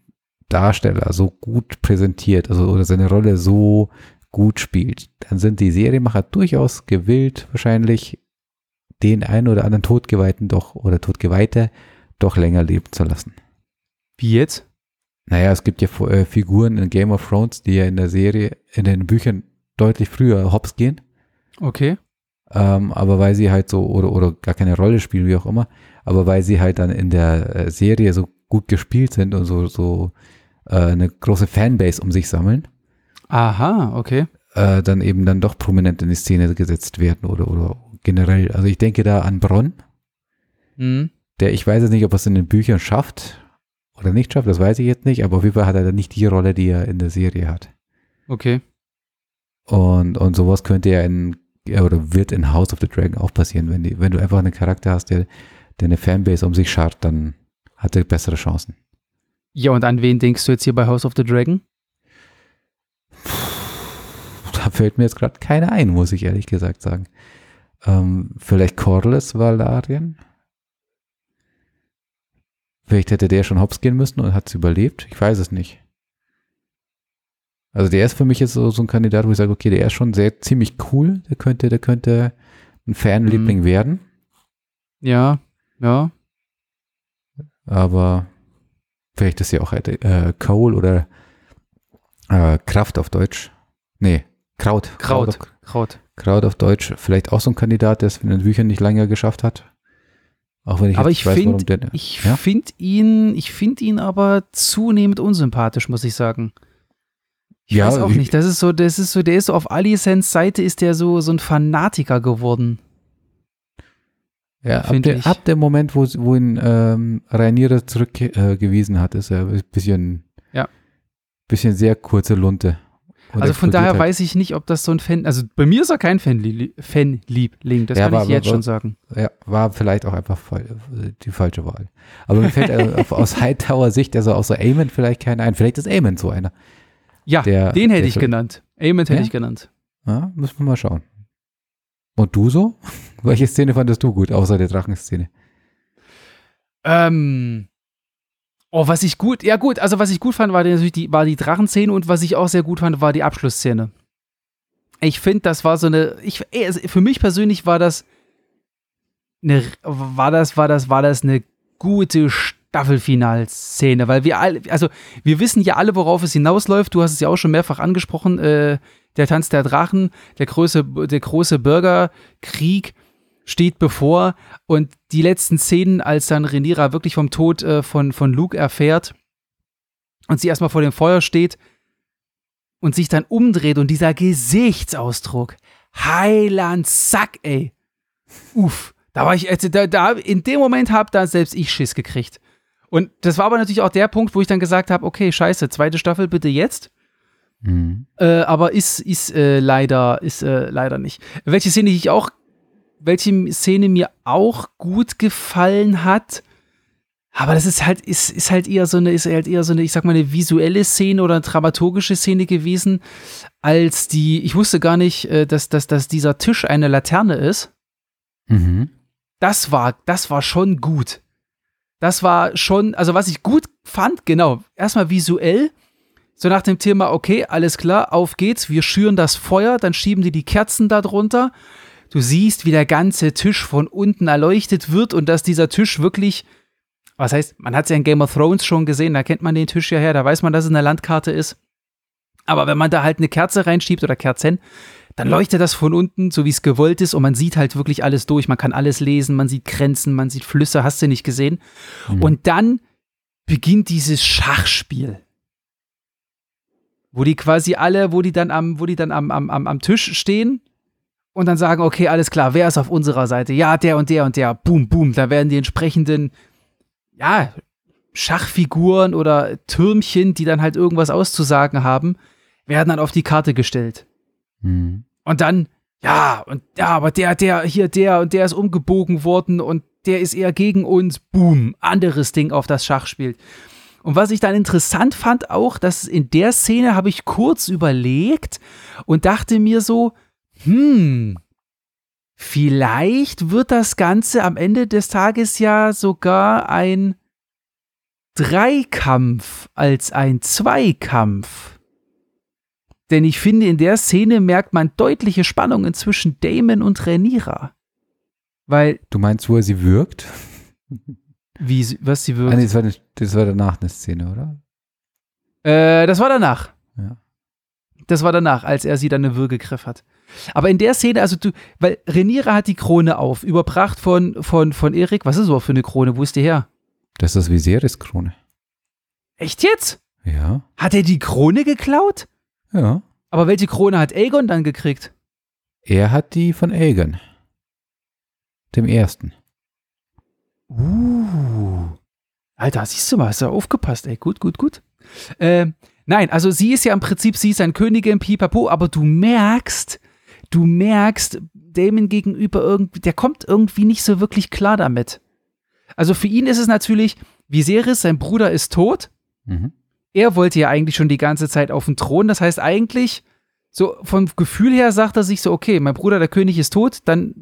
Darsteller so gut präsentiert, also oder seine Rolle so gut spielt, dann sind die Serienmacher durchaus gewillt, wahrscheinlich den einen oder anderen Todgeweihten doch oder Todgeweihte doch länger leben zu lassen. Wie jetzt? Naja, es gibt ja äh, Figuren in Game of Thrones, die ja in der Serie, in den Büchern deutlich früher hops gehen. Okay. Ähm, aber weil sie halt so, oder, oder gar keine Rolle spielen, wie auch immer, aber weil sie halt dann in der äh, Serie so gut gespielt sind und so, so äh, eine große Fanbase um sich sammeln, Aha, okay. äh, dann eben dann doch prominent in die Szene gesetzt werden oder, oder generell. Also ich denke da an Bronn, Mhm. der ich weiß jetzt nicht, ob er es in den Büchern schafft oder nicht schafft, das weiß ich jetzt nicht, aber auf jeden Fall hat er dann nicht die Rolle, die er in der Serie hat. Okay. Und, und sowas könnte ja in, oder wird in House of the Dragon auch passieren. Wenn, die, wenn du einfach einen Charakter hast, der, der eine Fanbase um sich schart, dann hat er bessere Chancen. Ja, und an wen denkst du jetzt hier bei House of the Dragon? Da fällt mir jetzt gerade keiner ein, muss ich ehrlich gesagt sagen. Ähm, vielleicht Corlys Valarien? Vielleicht hätte der schon hops gehen müssen und hat es überlebt. Ich weiß es nicht. Also der ist für mich jetzt so, so ein Kandidat, wo ich sage, okay, der ist schon sehr ziemlich cool. Der könnte, der könnte ein Fanliebling werden. Ja, ja. Aber vielleicht ist ja auch äh, Cole oder äh, Kraft auf Deutsch. Nee, Kraut. Kraut. Kraut. Kraut auf Deutsch. Vielleicht auch so ein Kandidat, der es in den Büchern nicht lange geschafft hat. Auch wenn ich Aber ich weiß, find- warum der. Ich Ja? finde ihn, ich finde ihn aber zunehmend unsympathisch, muss ich sagen. Ich Ja, weiß auch ich- nicht. Das ist so, das ist so, der ist so auf Alicents Seite ist der so, so ein Fanatiker geworden. Ja, ab, der, ab dem Moment, wo, wo ihn ähm, Rhaenyra zurückgewiesen äh, hat, ist er ein bisschen, Ja. bisschen sehr kurze Lunte. Also von daher halt. weiß ich nicht, ob das so ein Fan, also bei mir ist er kein Fanli Fanliebling, das Ja, kann aber- ich jetzt aber- schon sagen. Ja, war vielleicht auch einfach fall- die falsche Wahl. Aber mir fällt äh, aus Hightower Sicht, also außer Aemon vielleicht keiner ein. Vielleicht ist Aemon so einer. Ja, der- den hätte ich Film- genannt. Hätte Ja? ich genannt. Ja, müssen wir mal schauen. Und du so? Welche Szene fandest du gut, außer der Drachenszene? Ähm. Oh, was ich gut, ja gut, also was ich gut fand, war die- natürlich die, war die Drachenszene und was ich auch sehr gut fand, war die Abschlussszene. Ich finde, das war so eine, ich, also für mich persönlich war das eine, war das, war das, war das eine gute Staffelfinalszene, weil wir alle, also wir wissen ja alle, worauf es hinausläuft. Du hast es ja auch schon mehrfach angesprochen, äh, der Tanz der Drachen, der große, der große Bürgerkrieg steht bevor und die letzten Szenen, als dann Rhaenyra wirklich vom Tod äh, von, von Luke erfährt und sie erstmal vor dem Feuer steht und sich dann umdreht und dieser Gesichtsausdruck, Heiland, Sack, ey. Uff, da war ich, also da, da, in dem Moment hab da selbst ich Schiss gekriegt. Und das war aber natürlich auch der Punkt, wo ich dann gesagt habe, okay, scheiße, zweite Staffel bitte jetzt. Mhm. Äh, aber ist, ist äh, leider, ist äh, leider nicht. Welche Szene ich auch, welche Szene mir auch gut gefallen hat, aber das ist halt, ist, ist halt eher so eine, ist halt eher so eine, ich sag mal, eine visuelle Szene oder eine dramaturgische Szene gewesen, als die, ich wusste gar nicht, äh, dass, dass, dass dieser Tisch eine Laterne ist. Mhm. Das war, das war schon gut. Das war schon, also was ich gut fand, genau, erstmal visuell, so nach dem Thema, okay, alles klar, auf geht's, wir schüren das Feuer, dann schieben die die Kerzen da drunter. Du siehst, wie der ganze Tisch von unten erleuchtet wird und dass dieser Tisch wirklich, was heißt, man hat es ja in Game of Thrones schon gesehen, da kennt man den Tisch ja her, da weiß man, dass es eine Landkarte ist. Aber wenn man da halt eine Kerze reinschiebt oder Kerzen, dann leuchtet das von unten, so wie es gewollt ist, und man sieht halt wirklich alles durch. Man kann alles lesen, man sieht Grenzen, man sieht Flüsse, hast du nicht gesehen. Mhm. Und dann beginnt dieses Schachspiel. Wo die quasi alle, wo die dann am, wo die dann am, am, am, Tisch stehen und dann sagen, okay, alles klar, wer ist auf unserer Seite? Ja, der und der und der. Boom, boom. Da werden die entsprechenden, ja, Schachfiguren oder Türmchen, die dann halt irgendwas auszusagen haben, werden dann auf die Karte gestellt. Mhm. Und dann, ja, und ja, aber der, der, hier, der und der ist umgebogen worden und der ist eher gegen uns. Boom, anderes Ding auf das Schachspiel. Und was ich dann interessant fand auch, dass in der Szene habe ich kurz überlegt und dachte mir so, hm, vielleicht wird das Ganze am Ende des Tages ja sogar ein Dreikampf als ein Zweikampf. Denn ich finde, in der Szene merkt man deutliche Spannungen zwischen Damon und Rhaenyra. Weil, Du meinst, wo er sie wirkt? wie, sie- was sie Ah, wirkt. nee, das, war, eine- das war danach eine Szene, oder? Äh, das war danach. Ja. Das war danach, als er sie dann eine Würgegriff hat. Aber in der Szene, also du, weil Rhaenyra hat die Krone auf, überbracht von, von, von Erik. Was ist das überhaupt für eine Krone? Wo ist die her? Das ist Viserys Krone. Echt jetzt? Ja. Hat er die Krone geklaut? Ja. Aber welche Krone hat Aegon dann gekriegt? Er hat die von Aegon. Dem ersten. Uh. Alter, siehst du mal, hast du aufgepasst, ey. Gut, gut, gut. Ähm, nein, also sie ist ja im Prinzip, sie ist ein Königin, pipapo, aber du merkst, du merkst, Damon gegenüber irgendwie, der kommt irgendwie nicht so wirklich klar damit. Also für ihn ist es natürlich, Viserys, sein Bruder ist tot. Mhm. Er wollte ja eigentlich schon die ganze Zeit auf den Thron. Das heißt eigentlich, so vom Gefühl her sagt er sich so, okay, mein Bruder, der König ist tot, dann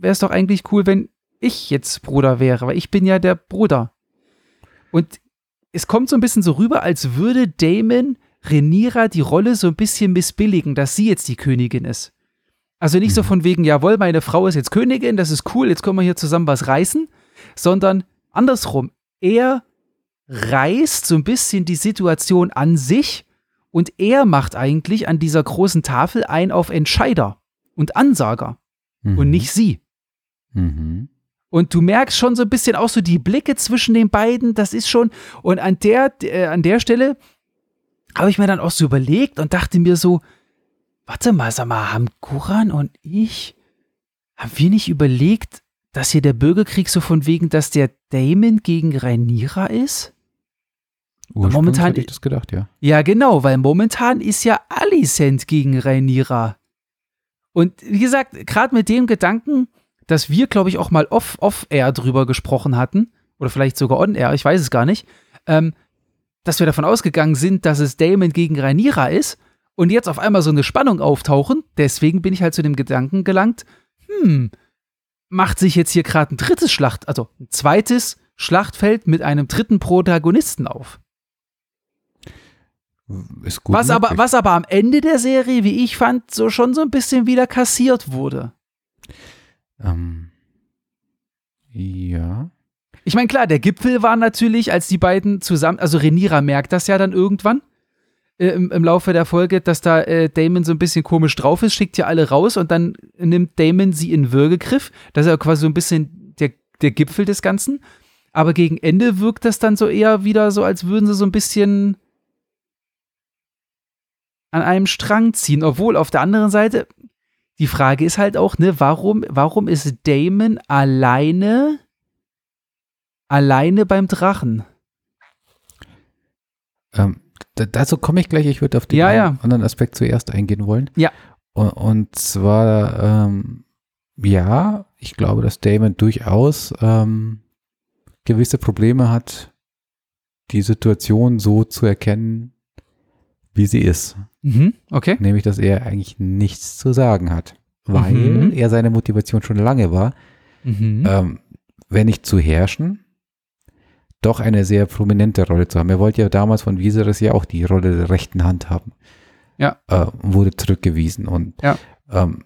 wäre es doch eigentlich cool, wenn ich jetzt Bruder wäre, weil ich bin ja der Bruder. Und es kommt so ein bisschen so rüber, als würde Damon Renira die Rolle so ein bisschen missbilligen, dass sie jetzt die Königin ist. Also nicht so Mhm. von wegen, jawohl, meine Frau ist jetzt Königin, das ist cool, jetzt können wir hier zusammen was reißen, sondern andersrum. Er reißt so ein bisschen die Situation an sich und er macht eigentlich an dieser großen Tafel ein auf Entscheider und Ansager Mhm. und nicht sie. Mhm. Und du merkst schon so ein bisschen auch so die Blicke zwischen den beiden, das ist schon, und an der, äh, an der Stelle habe ich mir dann auch so überlegt und dachte mir so, warte mal, sag mal, haben Guran und ich, haben wir nicht überlegt, dass hier der Bürgerkrieg so von wegen, dass der Damon gegen Rhaenyra ist? Momentan- hätte ich das gedacht, ja. Ja, genau, weil momentan ist ja Alicent gegen Rhaenyra. Und wie gesagt, gerade mit dem Gedanken, dass wir, glaube ich, auch mal off- off-air drüber gesprochen hatten, oder vielleicht sogar on-air, ich weiß es gar nicht, ähm, dass wir davon ausgegangen sind, dass es Damon gegen Rhaenyra ist und jetzt auf einmal so eine Spannung auftauchen. Deswegen bin ich halt zu dem Gedanken gelangt, hm, macht sich jetzt hier gerade ein drittes Schlacht, also ein zweites Schlachtfeld mit einem dritten Protagonisten auf. Ist gut. Was aber, möglich. was aber am Ende der Serie, wie ich fand, so schon so ein bisschen wieder kassiert wurde. Ähm, ja. Ich meine, klar, der Gipfel war natürlich, als die beiden zusammen, also Renira merkt das ja dann irgendwann äh, im, im Laufe der Folge, dass da äh, Damon so ein bisschen komisch drauf ist, schickt ja alle raus und dann nimmt Damon sie in Würgegriff. Das ist ja quasi so ein bisschen der, der Gipfel des Ganzen. Aber gegen Ende wirkt das dann so eher wieder so, als würden sie so ein bisschen an einem Strang ziehen. Obwohl auf der anderen Seite, die Frage ist halt auch, ne, warum, warum ist Damon alleine, alleine beim Drachen? Ähm, da, dazu komme ich gleich. Ich würde auf den Ja, ja. anderen Aspekt zuerst eingehen wollen. Ja. Und, und zwar, ähm, ja, ich glaube, dass Damon durchaus ähm, gewisse Probleme hat, die Situation so zu erkennen, wie sie ist. Mhm, okay. Nämlich, dass er eigentlich nichts zu sagen hat, weil Mhm. er seine Motivation schon lange war, Mhm. ähm, wenn nicht zu herrschen, doch eine sehr prominente Rolle zu haben. Er wollte ja damals von Viserys ja auch die Rolle der rechten Hand haben. Ja. Äh, wurde zurückgewiesen und Ja. ähm,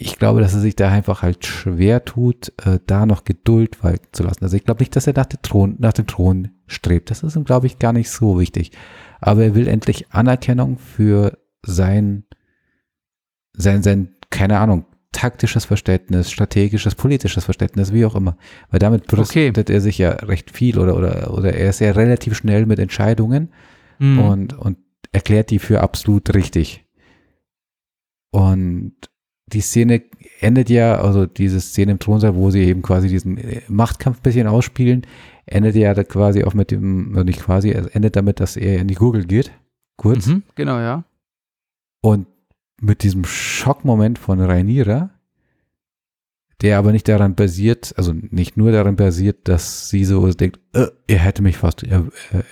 ich glaube, dass er sich da einfach halt schwer tut, äh, da noch Geduld walten zu lassen. Also ich glaube nicht, dass er nach, Thron, nach dem Thron strebt. Das ist ihm, glaube ich, gar nicht so wichtig. Aber er will endlich Anerkennung für sein, sein, sein, keine Ahnung, taktisches Verständnis, strategisches, politisches Verständnis, wie auch immer. Weil damit Okay. brüstet er sich ja recht viel oder, oder, oder er ist ja relativ schnell mit Entscheidungen Mhm. und, und erklärt die für absolut richtig. Und die Szene endet ja, also diese Szene im Thronsaal, wo sie eben quasi diesen äh, Machtkampf ein bisschen ausspielen, endet ja da quasi auch mit dem, also nicht quasi, es endet damit, dass er in die Gurgel geht, kurz. Mhm, genau, ja. Und mit diesem Schockmoment von Rhaenyra, der aber nicht daran basiert, also nicht nur daran basiert, dass sie so denkt, äh, er hätte mich fast äh,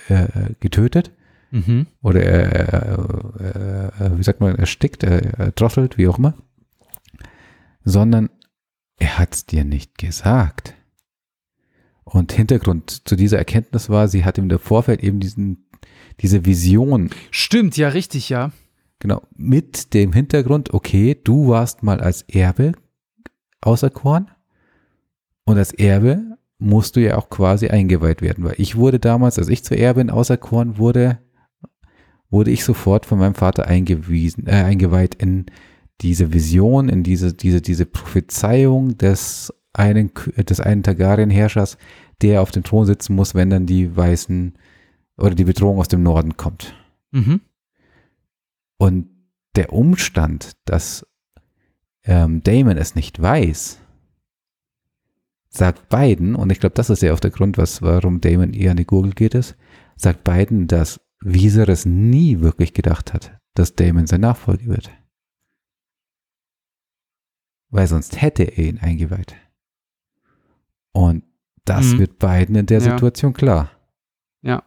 äh, äh, getötet Mhm. oder er, äh, äh, wie sagt man, erstickt, er, er drosselt, wie auch immer, sondern er hat es dir nicht gesagt. Und Hintergrund zu dieser Erkenntnis war, sie hat im Vorfeld eben diesen, diese Vision Stimmt, ja, richtig, ja. Genau, mit dem Hintergrund, okay, du warst mal als Erbe auserkoren und als Erbe musst du ja auch quasi eingeweiht werden, weil ich wurde damals, als ich zur Erbin auserkoren wurde, wurde ich sofort von meinem Vater eingewiesen, äh, eingeweiht in diese Vision, in diese, diese, diese Prophezeiung des einen, des einen Targaryen-Herrschers, der auf dem Thron sitzen muss, wenn dann die weißen oder die Bedrohung aus dem Norden kommt. Mhm. Und der Umstand, dass ähm, Damon es nicht weiß, sagt Biden, und ich glaube, das ist ja auch der Grund, was, warum Damon eher an die Gurgel geht, ist, sagt Biden, dass Viserys nie wirklich gedacht hat, dass Damon sein Nachfolger wird. Weil sonst hätte er ihn eingeweiht. Und das Mhm. wird Biden in der Ja. Situation klar. Ja.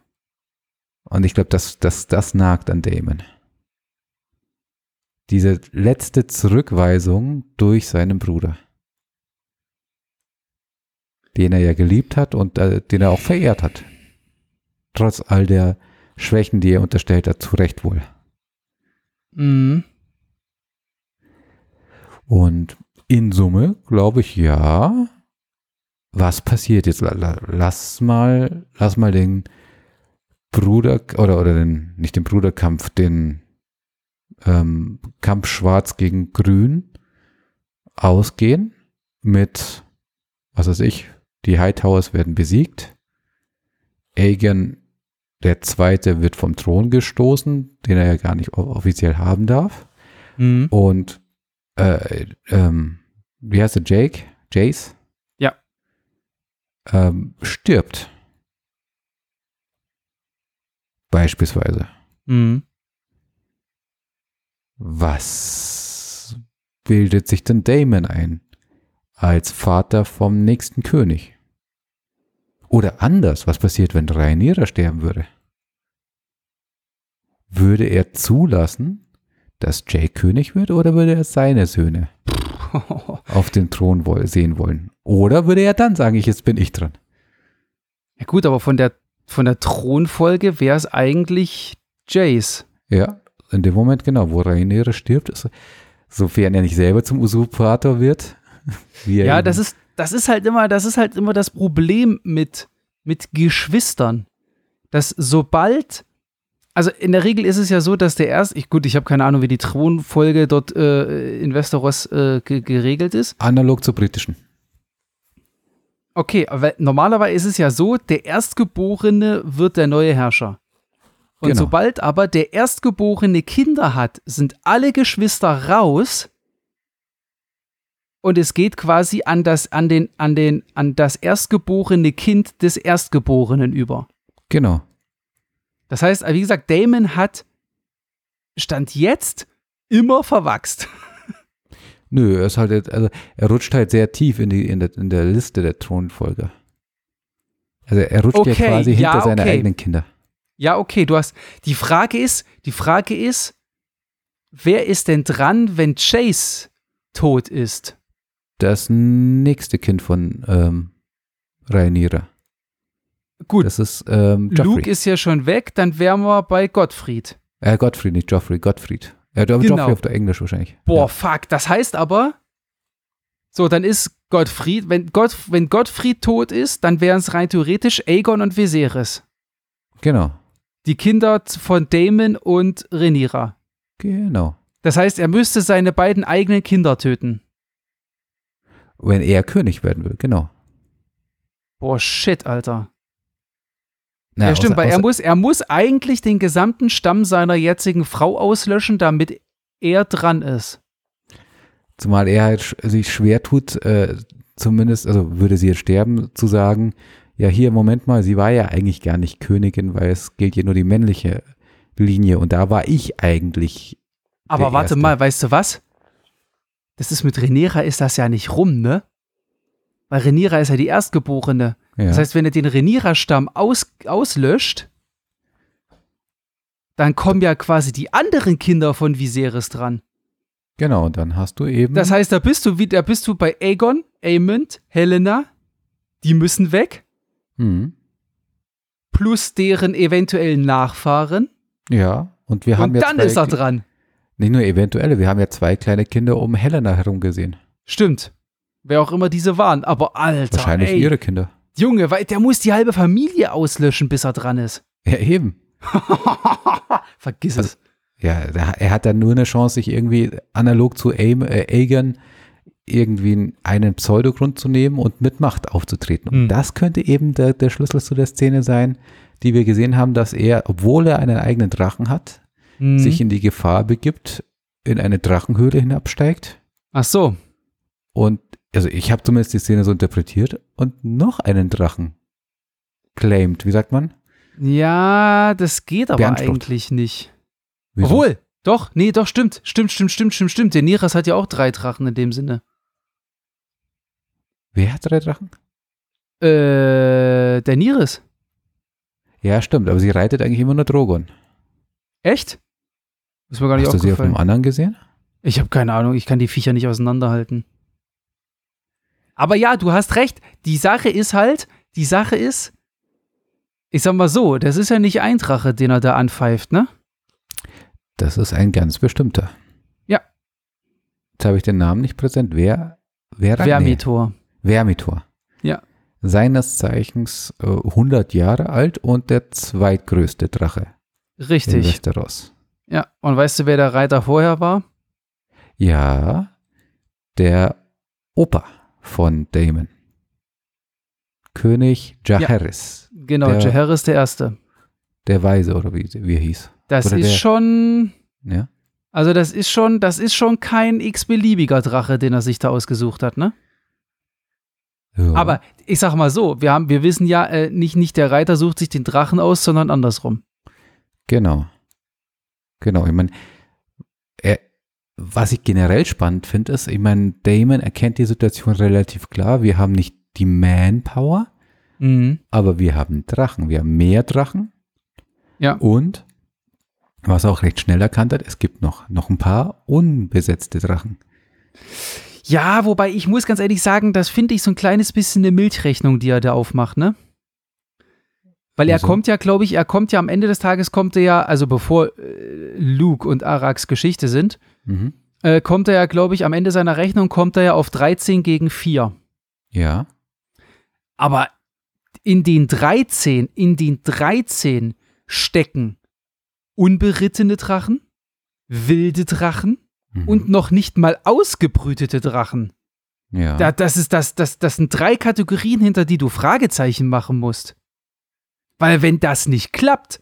Und ich glaube, das, das, das nagt an Damon. Diese letzte Zurückweisung durch seinen Bruder. Den er ja geliebt hat und äh, den er auch verehrt hat. Trotz all der Schwächen, die er unterstellt hat, zu Recht wohl. Mhm. Und in Summe glaube ich, ja. Was passiert jetzt? La- la- Lass mal, lass mal den Bruder oder oder den nicht den Bruderkampf, den ähm, Kampf Schwarz gegen Grün ausgehen mit, was weiß ich, die Hightowers werden besiegt. Aegon der Zweite wird vom Thron gestoßen, den er ja gar nicht offiziell haben darf. Mhm. Und äh, ähm, wie heißt er, Jake? Jace? Ähm, stirbt. Beispielsweise. Mhm. Was bildet sich denn Damon ein? Als Vater vom nächsten König? Oder anders, was passiert, wenn Rhaenyra sterben würde? Würde er zulassen, dass Jake König wird oder würde er seine Söhne auf den Thron sehen wollen? Oder würde er dann sagen, ich, jetzt bin ich dran? Ja gut, aber von der, von der Thronfolge wäre es eigentlich Jace. Ja, in dem Moment genau, wo Rhaenyra stirbt, ist, sofern er nicht selber zum Usurpator wird. Ja, das ist, das ist halt immer, das ist halt immer das Problem mit, mit Geschwistern. Dass sobald, also in der Regel ist es ja so, dass der erst, ich, gut, ich habe keine Ahnung, wie die Thronfolge dort äh, in Westeros äh, ge geregelt ist. analog zur britischen. Okay, aber normalerweise ist es ja so, der Erstgeborene wird der neue Herrscher. Und Genau. sobald aber der Erstgeborene Kinder hat, sind alle Geschwister raus und es geht quasi an das, an den, an den, an das erstgeborene Kind des Erstgeborenen über. Genau. Das heißt, wie gesagt, Damon hat Stand jetzt immer verwachst. Nö, er ist halt, jetzt- also er rutscht halt sehr tief in, die, in, der, in der Liste der Thronfolger. Also er rutscht ja Okay, quasi hinter ja, seine okay. eigenen Kinder. Ja, okay, du hast. Die Frage ist, die Frage ist, wer ist denn dran, wenn Chase tot ist? Das nächste Kind von ähm, Rhaenyra. Gut, Das ist ähm, Joffrey. Luke ist ja schon weg, dann wären wir bei Gottfried. äh, Gottfried, nicht Joffrey, Gottfried. Ja, Joffrey Genau. Joffrey auf der Englisch wahrscheinlich. Boah, fuck, das heißt aber, so, dann ist Gottfried, wenn, Gott, wenn Gottfried tot ist, dann wären es rein theoretisch Aegon und Viserys. Ja, genau, Die Kinder von Daemon und Rhaenyra. genau. Das heißt, er müsste seine beiden eigenen Kinder töten. Wenn er König werden will, genau. Boah, shit, Alter. Na, ja, stimmt, außer- weil er außer- muss, er muss eigentlich den gesamten Stamm seiner jetzigen Frau auslöschen, damit er dran ist. Zumal er halt sich schwer tut, äh, zumindest, also würde sie jetzt sterben, zu sagen, ja hier, Moment mal, sie war ja eigentlich gar nicht Königin, weil es gilt ja nur die männliche Linie und da war ich eigentlich. Aber warte Erste. mal, weißt du was? Das ist mit Rhaenyra ist das ja nicht rum, ne? Weil Rhaenyra ist ja die Erstgeborene. Ja, Das heißt, wenn er den Rhaenyra-Stamm aus, auslöscht, dann kommen ja quasi die anderen Kinder von Viserys dran. genau, dann hast du eben. Das heißt, da bist du da bist du bei Aegon, Aemond, Helena, die müssen weg, Hm, plus deren eventuellen Nachfahren. ja, und wir haben und ja dann ist er dran. Nicht nur eventuelle, wir haben ja zwei kleine Kinder um Helena herum gesehen. Stimmt. Wer auch immer diese waren. Aber Alter, Wahrscheinlich ey, ihre Kinder. Junge, weil der muss die halbe Familie auslöschen, bis er dran ist. Ja, eben. Vergiss Also- es. Ja, er hat dann nur eine Chance, sich irgendwie analog zu Aim, äh, Aegon irgendwie einen Pseudogrund zu nehmen und mit Macht aufzutreten. Und Hm. das könnte eben der, der Schlüssel zu der Szene sein, die wir gesehen haben, dass er, obwohl er einen eigenen Drachen hat, Hm. sich in die Gefahr begibt, in eine Drachenhöhle hinabsteigt Ach so. und, also ich habe zumindest die Szene so interpretiert und noch einen Drachen claimed. Wie sagt man? Ja, das geht aber eigentlich nicht. Wieso? Obwohl, doch, nee, doch, stimmt. Stimmt, stimmt, stimmt, stimmt, stimmt. Der Niras hat ja auch drei Drachen in dem Sinne. Wer hat drei Drachen? Äh, der Niris. Ja, stimmt, aber sie reitet eigentlich immer nur Drogon. Echt? Ist mir gar nicht Hast du sie auf einem anderen gesehen? Ich habe keine Ahnung, ich kann die Viecher nicht auseinanderhalten. Aber ja, du hast recht. Die Sache ist halt, die Sache ist, ich sag mal so, das ist ja nicht ein Drache, den er da anpfeift, ne? Das ist ein ganz bestimmter. Ja. Jetzt habe ich den Namen nicht präsent. Wer? Wer? Vermitor. Vermitor. Ja. Seines Zeichens äh, 100 Jahre alt und der zweitgrößte Drache in Richtig. Westeros. Ja. Und weißt du, wer der Reiter vorher war? Ja, der Opa von Damon. König Jaehaerys, Genau, Der- Jaehaerys der Erste. der Weise oder wie, wie er hieß. Das Oder ist der- schon, Ja? also das ist schon, das ist schon kein x-beliebiger Drache, den er sich da ausgesucht hat, ne? ja. Aber ich sag mal so, wir haben, wir wissen ja, äh, nicht, nicht der Reiter sucht sich den Drachen aus, sondern andersrum. Genau. Genau, ich meine, was ich generell spannend finde, ist, ich meine, Damon erkennt die Situation relativ klar. Wir haben nicht die Manpower, Mhm. aber wir haben Drachen. Wir haben mehr Drachen. Ja. Und, was er auch recht schnell erkannt hat, es gibt noch, noch ein paar unbesetzte Drachen. Ja, wobei ich muss ganz ehrlich sagen, das finde ich so ein kleines bisschen eine Milchrechnung, die er da aufmacht, ne? Weil er Wieso? kommt ja, glaube ich, er kommt ja am Ende des Tages, kommt er ja, also bevor äh, Luke und Araks Geschichte sind, Mhm. äh, kommt er ja, glaube ich, am Ende seiner Rechnung kommt er ja auf 13 gegen 4. Ja. Aber in den 13, in den 13 stecken unberittene Drachen, wilde Drachen Mhm. und noch nicht mal ausgebrütete Drachen. ja. Da, das, ist, das, das, das sind drei Kategorien, hinter die du Fragezeichen machen musst. Weil wenn das nicht klappt,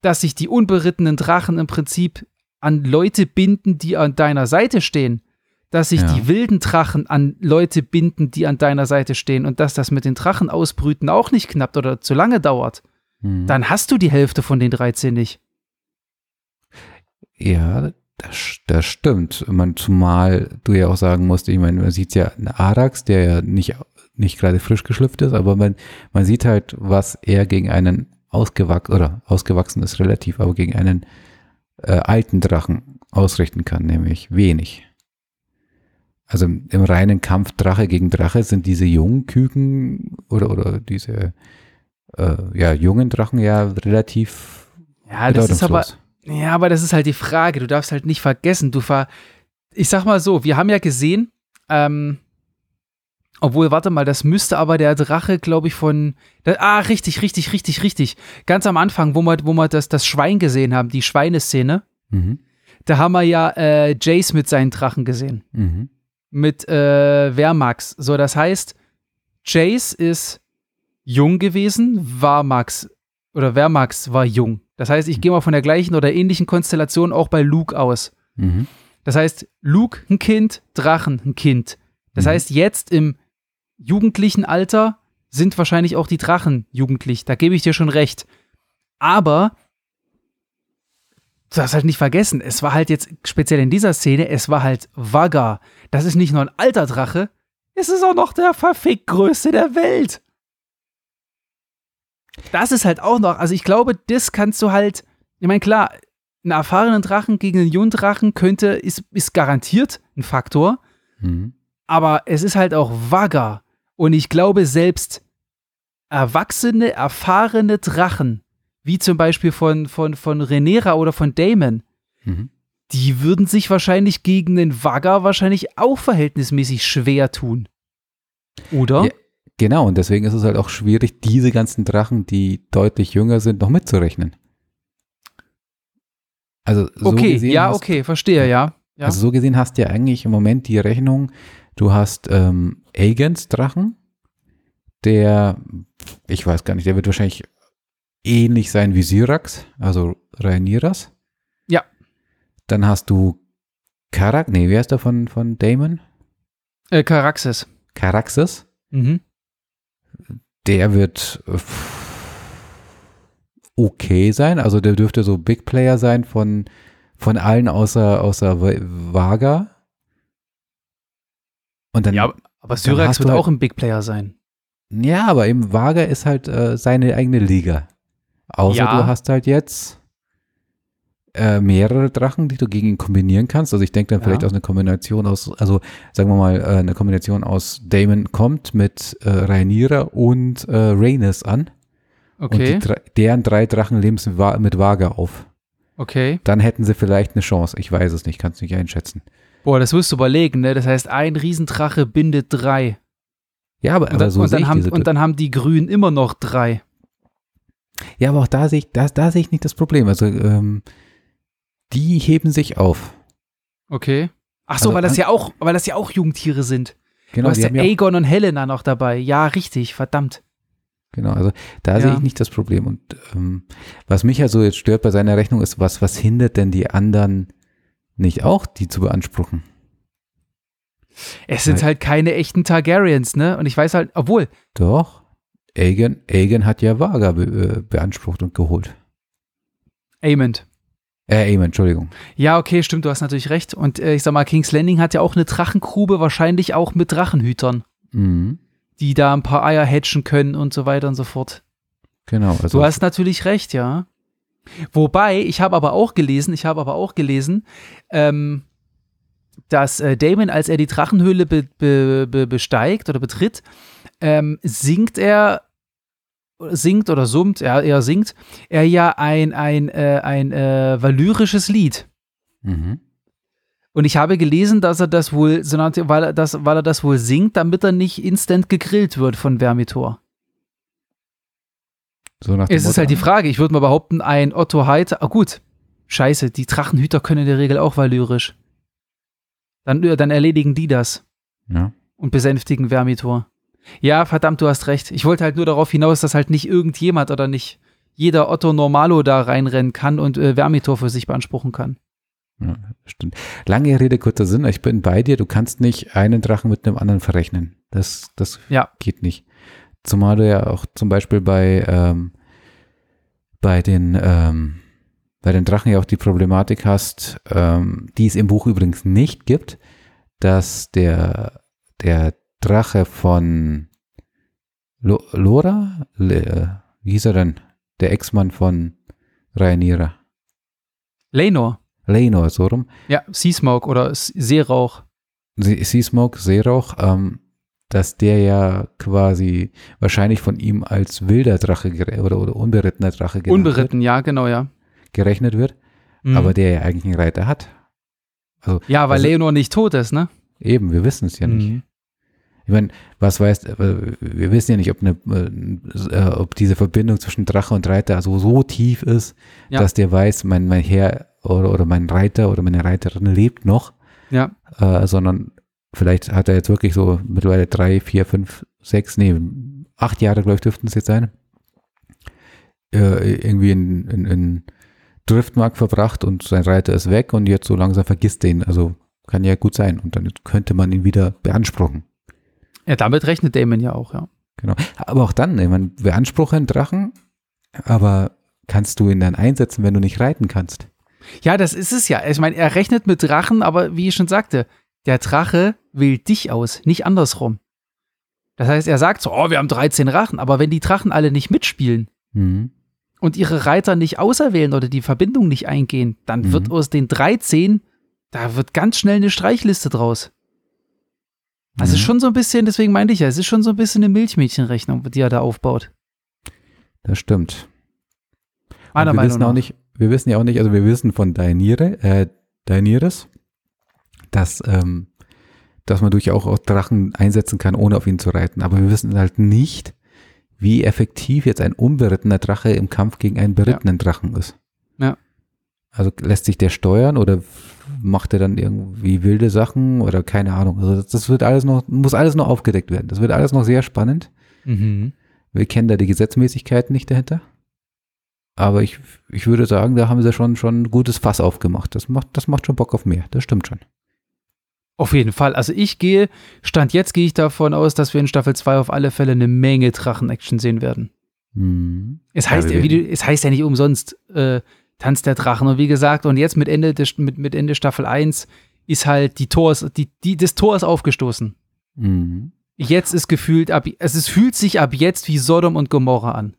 dass sich die unberittenen Drachen im Prinzip an Leute binden, die an deiner Seite stehen, dass sich Ja. die wilden Drachen an Leute binden, die an deiner Seite stehen und dass das mit den Drachen ausbrüten auch nicht knappt oder zu lange dauert, Mhm. dann hast du die Hälfte von den 13 nicht. Ja, das, das stimmt. Man, zumal du ja auch sagen musst, ich meine, man sieht ja einen Arax, der ja nicht, nicht gerade frisch geschlüpft ist, aber man, man sieht halt, was er gegen einen ausgewachsen, oder ausgewachsen ist relativ, aber gegen einen äh, alten Drachen ausrichten kann, nämlich wenig. Also im reinen Kampf Drache gegen Drache sind diese jungen Küken oder, oder diese äh, ja, jungen Drachen ja relativ Ja, das ist aber. Ja, aber das ist halt die Frage. Du darfst halt nicht vergessen, du ver. Ich sag mal so, wir haben ja gesehen, ähm, obwohl, warte mal, das müsste aber der Drache, glaube ich, von. Da, ah, richtig, richtig, richtig, richtig. Ganz am Anfang, wo wir, wo wir das, das Schwein gesehen haben, die Schweineszene, Mhm. da haben wir ja äh, Jace mit seinen Drachen gesehen. Mhm. Mit äh, Wehrmax. So, das heißt, Jace ist jung gewesen, Warmax oder Wehrmax war jung. Das heißt, ich gehe mal von der gleichen oder ähnlichen Konstellation auch bei Luke aus. Mhm. Das heißt, Luke ein Kind, Drachen ein Kind. Das Mhm. heißt, jetzt im jugendlichen Alter sind wahrscheinlich auch die Drachen jugendlich. Da gebe ich dir schon recht. Aber du darfst halt nicht vergessen, es war halt jetzt speziell in dieser Szene, es war halt Vagar. Das ist nicht nur ein alter Drache, es ist auch noch der verfickt größte der Welt. Das ist halt auch noch, also ich glaube, das kannst du halt, ich meine, klar, einen erfahrenen Drachen gegen einen jungen Drachen könnte, ist, ist garantiert ein Faktor, Mhm. aber es ist halt auch Vagar. Und ich glaube, selbst erwachsene, erfahrene Drachen, wie zum Beispiel von, von, von Renera oder von Damon, Mhm. die würden sich wahrscheinlich gegen den Vagar wahrscheinlich auch verhältnismäßig schwer tun. Oder? Ja, Genau, und deswegen ist es halt auch schwierig, diese ganzen Drachen, die deutlich jünger sind, noch mitzurechnen. Also so okay, gesehen ja, hast- okay, verstehe, ja. Ja. Also so gesehen hast du ja eigentlich im Moment die Rechnung, du hast ähm, Aegons Drachen, der, ich weiß gar nicht, der wird wahrscheinlich ähnlich sein wie Syrax, also Rhaenyras. Ja. Dann hast du Karak, nee, wer ist der von, von Damon? Äh, Caraxes. Caraxes. Mhm. Der wird okay sein, also der dürfte so Big Player sein von, von allen außer, außer Vaga. Und dann, Ja, aber, Syrax wird du halt- auch ein Big Player sein. ja, aber eben Vaga ist halt äh, seine eigene Liga. Außer Ja. du hast halt jetzt äh, mehrere Drachen, die du gegen ihn kombinieren kannst. Also ich denke dann Ja. vielleicht aus einer Kombination aus, also sagen wir mal, äh, eine Kombination aus Damon kommt mit äh, Rhaenyra und äh, Rhaenys an. Und Okay, die, drei- deren drei Drachen leben mit Vaga auf. okay. Dann hätten sie vielleicht eine Chance. Ich weiß es nicht, kannst nicht einschätzen. Boah, das wirst du überlegen, ne? Das heißt, ein Riesendrache bindet drei. Ja, aber, Und, aber dann, so und, dann haben, und dann haben die Grünen immer noch drei. Ja, aber auch da sehe ich, da, da sehe ich nicht das Problem. Also ähm, die heben sich auf. Okay. Ach so, Also weil das ja auch, weil das ja auch Jungtiere sind. Genau, du hast ja ja Aegon und Helena noch dabei. Ja, richtig, verdammt. genau, also da Ja. sehe ich nicht das Problem. Und ähm, was mich also jetzt stört bei seiner Rechnung ist, was, was hindert denn die anderen nicht auch, die zu beanspruchen? Es sind halt keine echten Targaryens, ne? Und ich weiß halt, obwohl, Doch, Aegon, Aegon hat ja Vaga be, äh, beansprucht und geholt. Amond. Äh, Aemon, Entschuldigung. Ja, okay, stimmt, du hast natürlich recht. Und äh, ich sag mal, King's Landing hat ja auch eine Drachengrube, wahrscheinlich auch mit Drachenhütern, Mhm. die da ein paar Eier hatchen können und so weiter und so fort. Genau, also Du hast natürlich recht, ja. Wobei, ich habe aber auch gelesen, ich habe aber auch gelesen, ähm, dass äh, Damon, als er die Drachenhöhle be, be, be, besteigt oder betritt, ähm, singt er, singt oder summt, ja, er singt, er ja ein, ein, äh, ein äh, valyrisches Lied. mhm. Und ich habe gelesen, dass er das wohl, weil er das, weil er das wohl singt, damit er nicht instant gegrillt wird von Vermitor. So nach Es ist halt die Motto- Frage, ich würde mal behaupten, ein Otto Heiter, ah gut, scheiße, die Drachenhüter können in der Regel auch valyrisch. Dann, dann erledigen die das Ja. und besänftigen Vermitor. Ja, verdammt, du hast recht. Ich wollte halt nur darauf hinaus, dass halt nicht irgendjemand oder nicht jeder Otto Normalo da reinrennen kann und äh, Vermitor für sich beanspruchen kann. Ja, stimmt. Lange Rede, kurzer Sinn. Ich bin bei dir. Du kannst nicht einen Drachen mit einem anderen verrechnen. Das, das Ja. geht nicht. Zumal du ja auch zum Beispiel bei, ähm, bei den, ähm, bei den Drachen ja auch die Problematik hast, ähm, die es im Buch übrigens nicht gibt, dass der, der Drache von Lo Lora, Le, wie hieß er denn? Der Ex-Mann von Rhaenyra. Lenor. Lenor, so rum. Ja, Sea Smoke oder Seerauch. Se- Sea Smoke, Seerauch, ähm, dass der ja quasi wahrscheinlich von ihm als wilder Drache oder, oder unberittener Drache genannt Unberitten, ja, genau, ja. Wird, gerechnet wird, Mhm. aber der ja eigentlich einen Reiter hat. Also ja, weil also- Leonor nicht tot ist, ne? eben, wir wissen es ja nicht. Mhm. Ich meine, was weiß, äh, wir wissen ja nicht, ob, eine, äh, ob diese Verbindung zwischen Drache und Reiter so, so tief ist, Ja. dass der weiß, mein, mein Herr oder, oder mein Reiter oder meine Reiterin lebt noch. Ja. äh, sondern vielleicht hat er jetzt wirklich so mittlerweile drei, vier, fünf, sechs, nee, acht Jahre, glaube ich, dürften es jetzt sein, äh, irgendwie in, in, in Driftmark verbracht und sein Reiter ist weg und jetzt so langsam vergisst er ihn. Also kann ja gut sein und dann könnte man ihn wieder beanspruchen. Ja, damit rechnet Damon ja auch, ja. Genau. Aber auch dann, ich meine, beanspruche einen Drachen, aber kannst du ihn dann einsetzen, wenn du nicht reiten kannst? Ja, das ist es ja. Ich meine, er rechnet mit Drachen, aber wie ich schon sagte, der Drache wählt dich aus, nicht andersrum. Das heißt, er sagt so, oh, wir haben 13 Drachen, aber wenn die Drachen alle nicht mitspielen Mhm. und ihre Reiter nicht auserwählen oder die Verbindung nicht eingehen, dann Mhm. wird aus den 13, da wird ganz schnell eine Streichliste draus. Also Mhm. ist schon so ein bisschen, deswegen meinte ich ja, es ist schon so ein bisschen eine Milchmädchenrechnung, die er da aufbaut. Das stimmt. Meiner Meinung wissen nach. nicht, wir wissen ja auch nicht, also wir wissen von Daenyre, äh, Daenerys, dass, ähm, dass man durchaus auch Drachen einsetzen kann, ohne auf ihn zu reiten. Aber wir wissen halt nicht, wie effektiv jetzt ein unberittener Drache im Kampf gegen einen berittenen Drachen ist. Ja. Also lässt sich der steuern oder macht er dann irgendwie wilde Sachen oder keine Ahnung. Also das wird alles noch, muss alles noch aufgedeckt werden. Das wird alles noch sehr spannend. Mhm. Wir kennen da die Gesetzmäßigkeiten nicht dahinter. Aber ich, ich würde sagen, da haben sie schon, schon ein gutes Fass aufgemacht. Das macht, das macht schon Bock auf mehr. Das stimmt schon. Auf jeden Fall. Also ich gehe, Stand jetzt gehe ich davon aus, dass wir in Staffel 2 auf alle Fälle eine Menge Drachen-Action sehen werden. Mhm. Es heißt, Ja, ja, du, es heißt ja nicht umsonst äh, Tanz der Drachen. Und wie gesagt, und jetzt mit Ende, des, mit, mit Ende Staffel 1 ist halt die Tors, die, die, das Tor ist aufgestoßen. Mhm. Jetzt ist gefühlt, ab, es ist, fühlt sich ab jetzt wie Sodom und Gomorra an.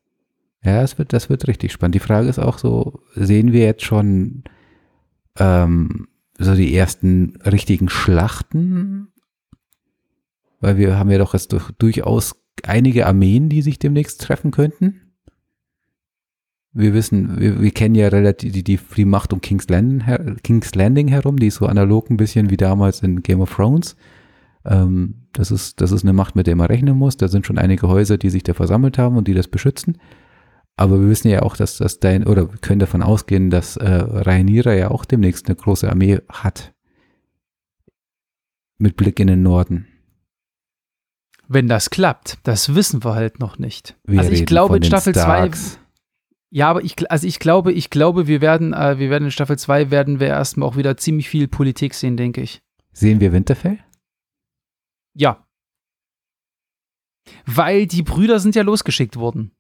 Ja, es wird, das wird richtig spannend. Die Frage ist auch so, sehen wir jetzt schon ähm, so die ersten richtigen Schlachten? Weil wir haben ja doch jetzt durch, durchaus einige Armeen, die sich demnächst treffen könnten. Wir wissen, wir, wir kennen ja relativ die, die, die Macht um King's Landing, her, King's Landing herum, die ist so analog ein bisschen wie damals in Game of Thrones. Ähm, das, ist, das ist eine Macht, mit der man rechnen muss. Da sind schon einige Häuser, die sich da versammelt haben und die das beschützen. Aber wir wissen ja auch, dass das dein, oder wir können davon ausgehen, dass äh, Rhaenyra ja auch demnächst eine große Armee hat. Mit Blick in den Norden. Wenn das klappt, das wissen wir halt noch nicht. Wir also ich glaube in Staffel 2 Starks. Ja, aber ich, also ich glaube, ich glaube, wir werden, äh, wir werden in Staffel 2 werden wir erstmal auch wieder ziemlich viel Politik sehen, denke ich. Sehen wir Winterfell? Ja. Weil die Brüder sind ja losgeschickt worden.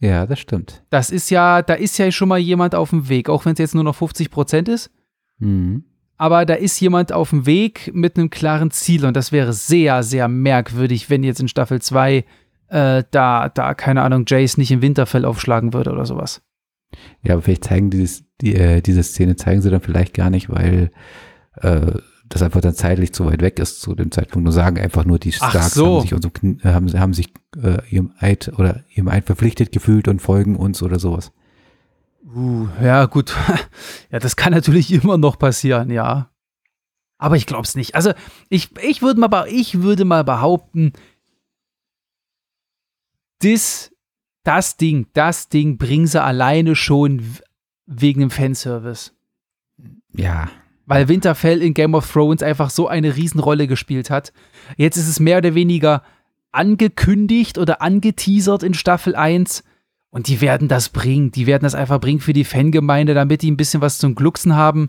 Ja, das stimmt. Das ist ja, da ist ja schon mal jemand auf dem Weg, auch wenn es jetzt nur noch 50 Prozent ist. Mhm. Aber da ist jemand auf dem Weg mit einem klaren Ziel und das wäre sehr, sehr merkwürdig, wenn jetzt in Staffel 2 äh, da, da, keine Ahnung, Jace nicht im Winterfell aufschlagen würde oder sowas. Ja, aber vielleicht zeigen dieses, die, äh, diese Szene zeigen sie dann vielleicht gar nicht, weil äh, das einfach dann zeitlich zu weit weg ist zu dem Zeitpunkt. Nur sagen einfach nur, die Starks so. haben sich, unserem äh, haben, haben sich äh, ihrem Eid oder ihrem Eid verpflichtet gefühlt und folgen uns oder sowas. Uh, ja, gut. ja, das kann natürlich immer noch passieren, ja. Aber ich glaube es nicht. Also, ich, ich würde mal, ich würde mal behaupten, das, das Ding, das Ding bringen sie alleine schon wegen dem Fanservice. Ja, Weil Winterfell in Game of Thrones einfach so eine Riesenrolle gespielt hat. Jetzt ist es mehr oder weniger angekündigt oder angeteasert in Staffel 1. Und die werden das bringen. Die werden das einfach bringen für die Fangemeinde, damit die ein bisschen was zum Glucksen haben.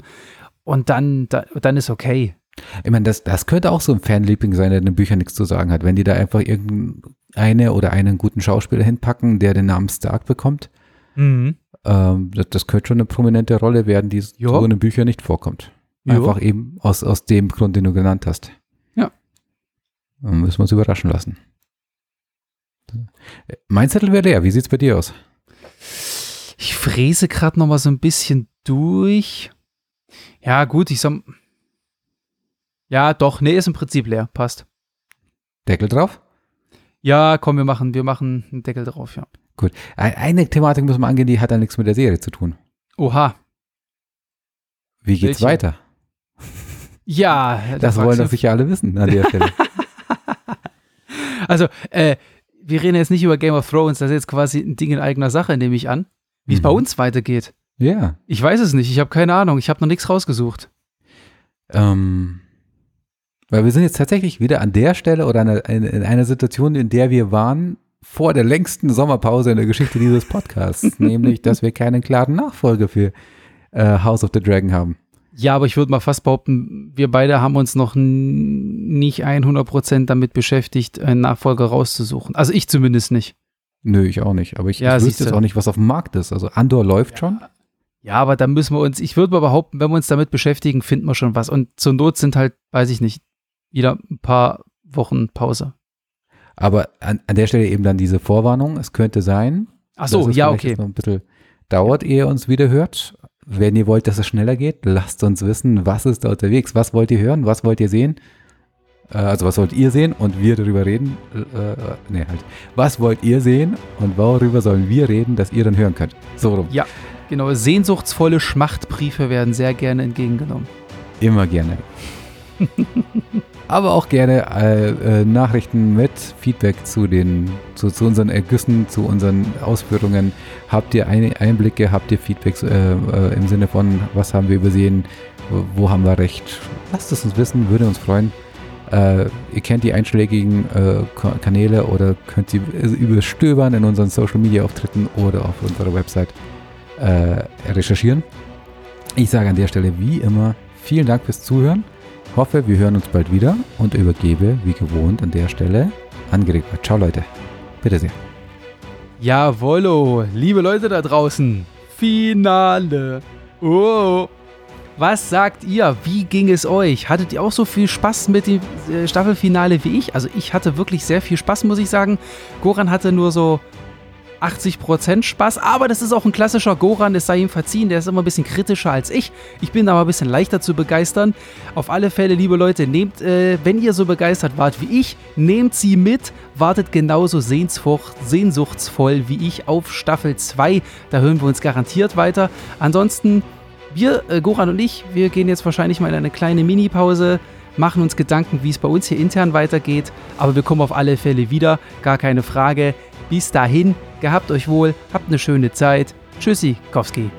Und dann, da, dann ist okay. Ich meine, das, das könnte auch so ein Fanliebling sein, der in den Büchern nichts zu sagen hat. Wenn die da einfach irgendeine oder einen guten Schauspieler hinpacken, der den Namen Stark bekommt, ähm, das, das könnte schon eine prominente Rolle werden, die Ja. so in den Büchern nicht vorkommt. Ja. Einfach eben aus, aus dem Grund, den du genannt hast. Ja. Dann müssen wir uns überraschen lassen. Mein Zettel wäre leer. Wie sieht's bei dir aus? Ich fräse gerade noch mal so ein bisschen durch. Ja, gut, ich sag. Ja, doch, nee, ist im Prinzip leer. Passt. Deckel drauf? Ja, komm, wir machen, wir machen einen Deckel drauf, ja. Gut. Ein- Eine Thematik muss man angehen, die hat dann nichts mit der Serie zu tun. Oha. Wie geht's Welche? weiter? Ja, da Das fragst wollen doch sicher alle wissen an der Stelle. Also, äh, wir reden jetzt nicht über Game of Thrones, das ist jetzt quasi ein Ding in eigener Sache, nehme ich an. Wie es Mhm. bei uns weitergeht. ja. Ich weiß es nicht, ich habe keine Ahnung, ich habe noch nichts rausgesucht. Ähm, weil wir sind jetzt tatsächlich wieder an der Stelle oder einer- in, in einer Situation, in der wir waren vor der längsten Sommerpause in der Geschichte dieses Podcasts, nämlich, dass wir keinen klaren Nachfolger für äh, House of the Dragon haben. Ja, aber ich würde mal fast behaupten, wir beide haben uns noch nicht 100% damit beschäftigt, einen Nachfolger rauszusuchen. Also ich zumindest nicht. Nö, ich auch nicht. Aber ich, Ja, ich wüsste jetzt auch nicht, was auf dem Markt ist. Also Andor läuft schon. Ja, aber da müssen wir uns, ich würde mal behaupten, wenn wir uns damit beschäftigen, finden wir schon was. Und zur Not sind halt, weiß ich nicht, wieder ein paar Wochen Pause. Aber an, an der Stelle eben dann diese Vorwarnung. Es könnte sein, Ach so, dass es ja, okay. noch ein bisschen dauert, ehe ihr uns wieder hört. Wenn ihr wollt, dass es schneller geht, lasst uns wissen, was ist da unterwegs. Was wollt ihr hören? Was wollt ihr sehen? Äh, Also was wollt ihr sehen und wir darüber reden? Äh, äh, nee, halt. Was wollt ihr sehen und worüber sollen wir reden, dass ihr dann hören könnt? So rum. Ja, genau. Sehnsuchtsvolle Schmachtbriefe werden sehr gerne entgegengenommen. Immer gerne. Aber auch gerne äh, äh, Nachrichten mit Feedback zu den, zu, zu unseren Ergüssen, zu unseren Ausführungen. Habt ihr eine Einblicke, habt ihr Feedbacks äh, äh, im Sinne von, was haben wir übersehen, wo, haben wir recht? Lasst es uns wissen, würde uns freuen. Äh, ihr kennt die einschlägigen äh, Kanäle oder könnt sie überstöbern in unseren Social Media Auftritten oder auf unserer Website recherchieren. Ich sage an der Stelle wie immer vielen Dank fürs Zuhören. Hoffe, wir hören uns bald wieder und übergebe wie gewohnt an der Stelle an Gregor. Ciao Leute. Bitte sehr. Jawollo, liebe Leute da draußen. Finale. Oh. Was sagt ihr? Wie ging es euch? Hattet ihr auch so viel Spaß mit dem äh, Staffelfinale wie ich? Also ich hatte wirklich sehr viel Spaß, muss ich sagen. Goran hatte nur so 80% Spaß, aber das ist auch ein klassischer Goran, es sei ihm verziehen, der ist immer ein bisschen kritischer als ich. Ich bin aber ein bisschen leichter zu begeistern. Auf alle Fälle, liebe Leute, nehmt, äh, wenn ihr so begeistert wart wie ich, nehmt sie mit, wartet genauso sehnsuchtsvoll wie ich auf Staffel 2. Da hören wir uns garantiert weiter. Ansonsten wir, äh, Goran und ich, wir gehen jetzt wahrscheinlich mal in eine kleine Mini-Pause, machen uns Gedanken, wie es bei uns hier intern weitergeht. Aber wir kommen auf alle Fälle wieder, gar keine Frage. Bis dahin, gehabt euch wohl, habt eine schöne Zeit. Tschüssi, Kowski.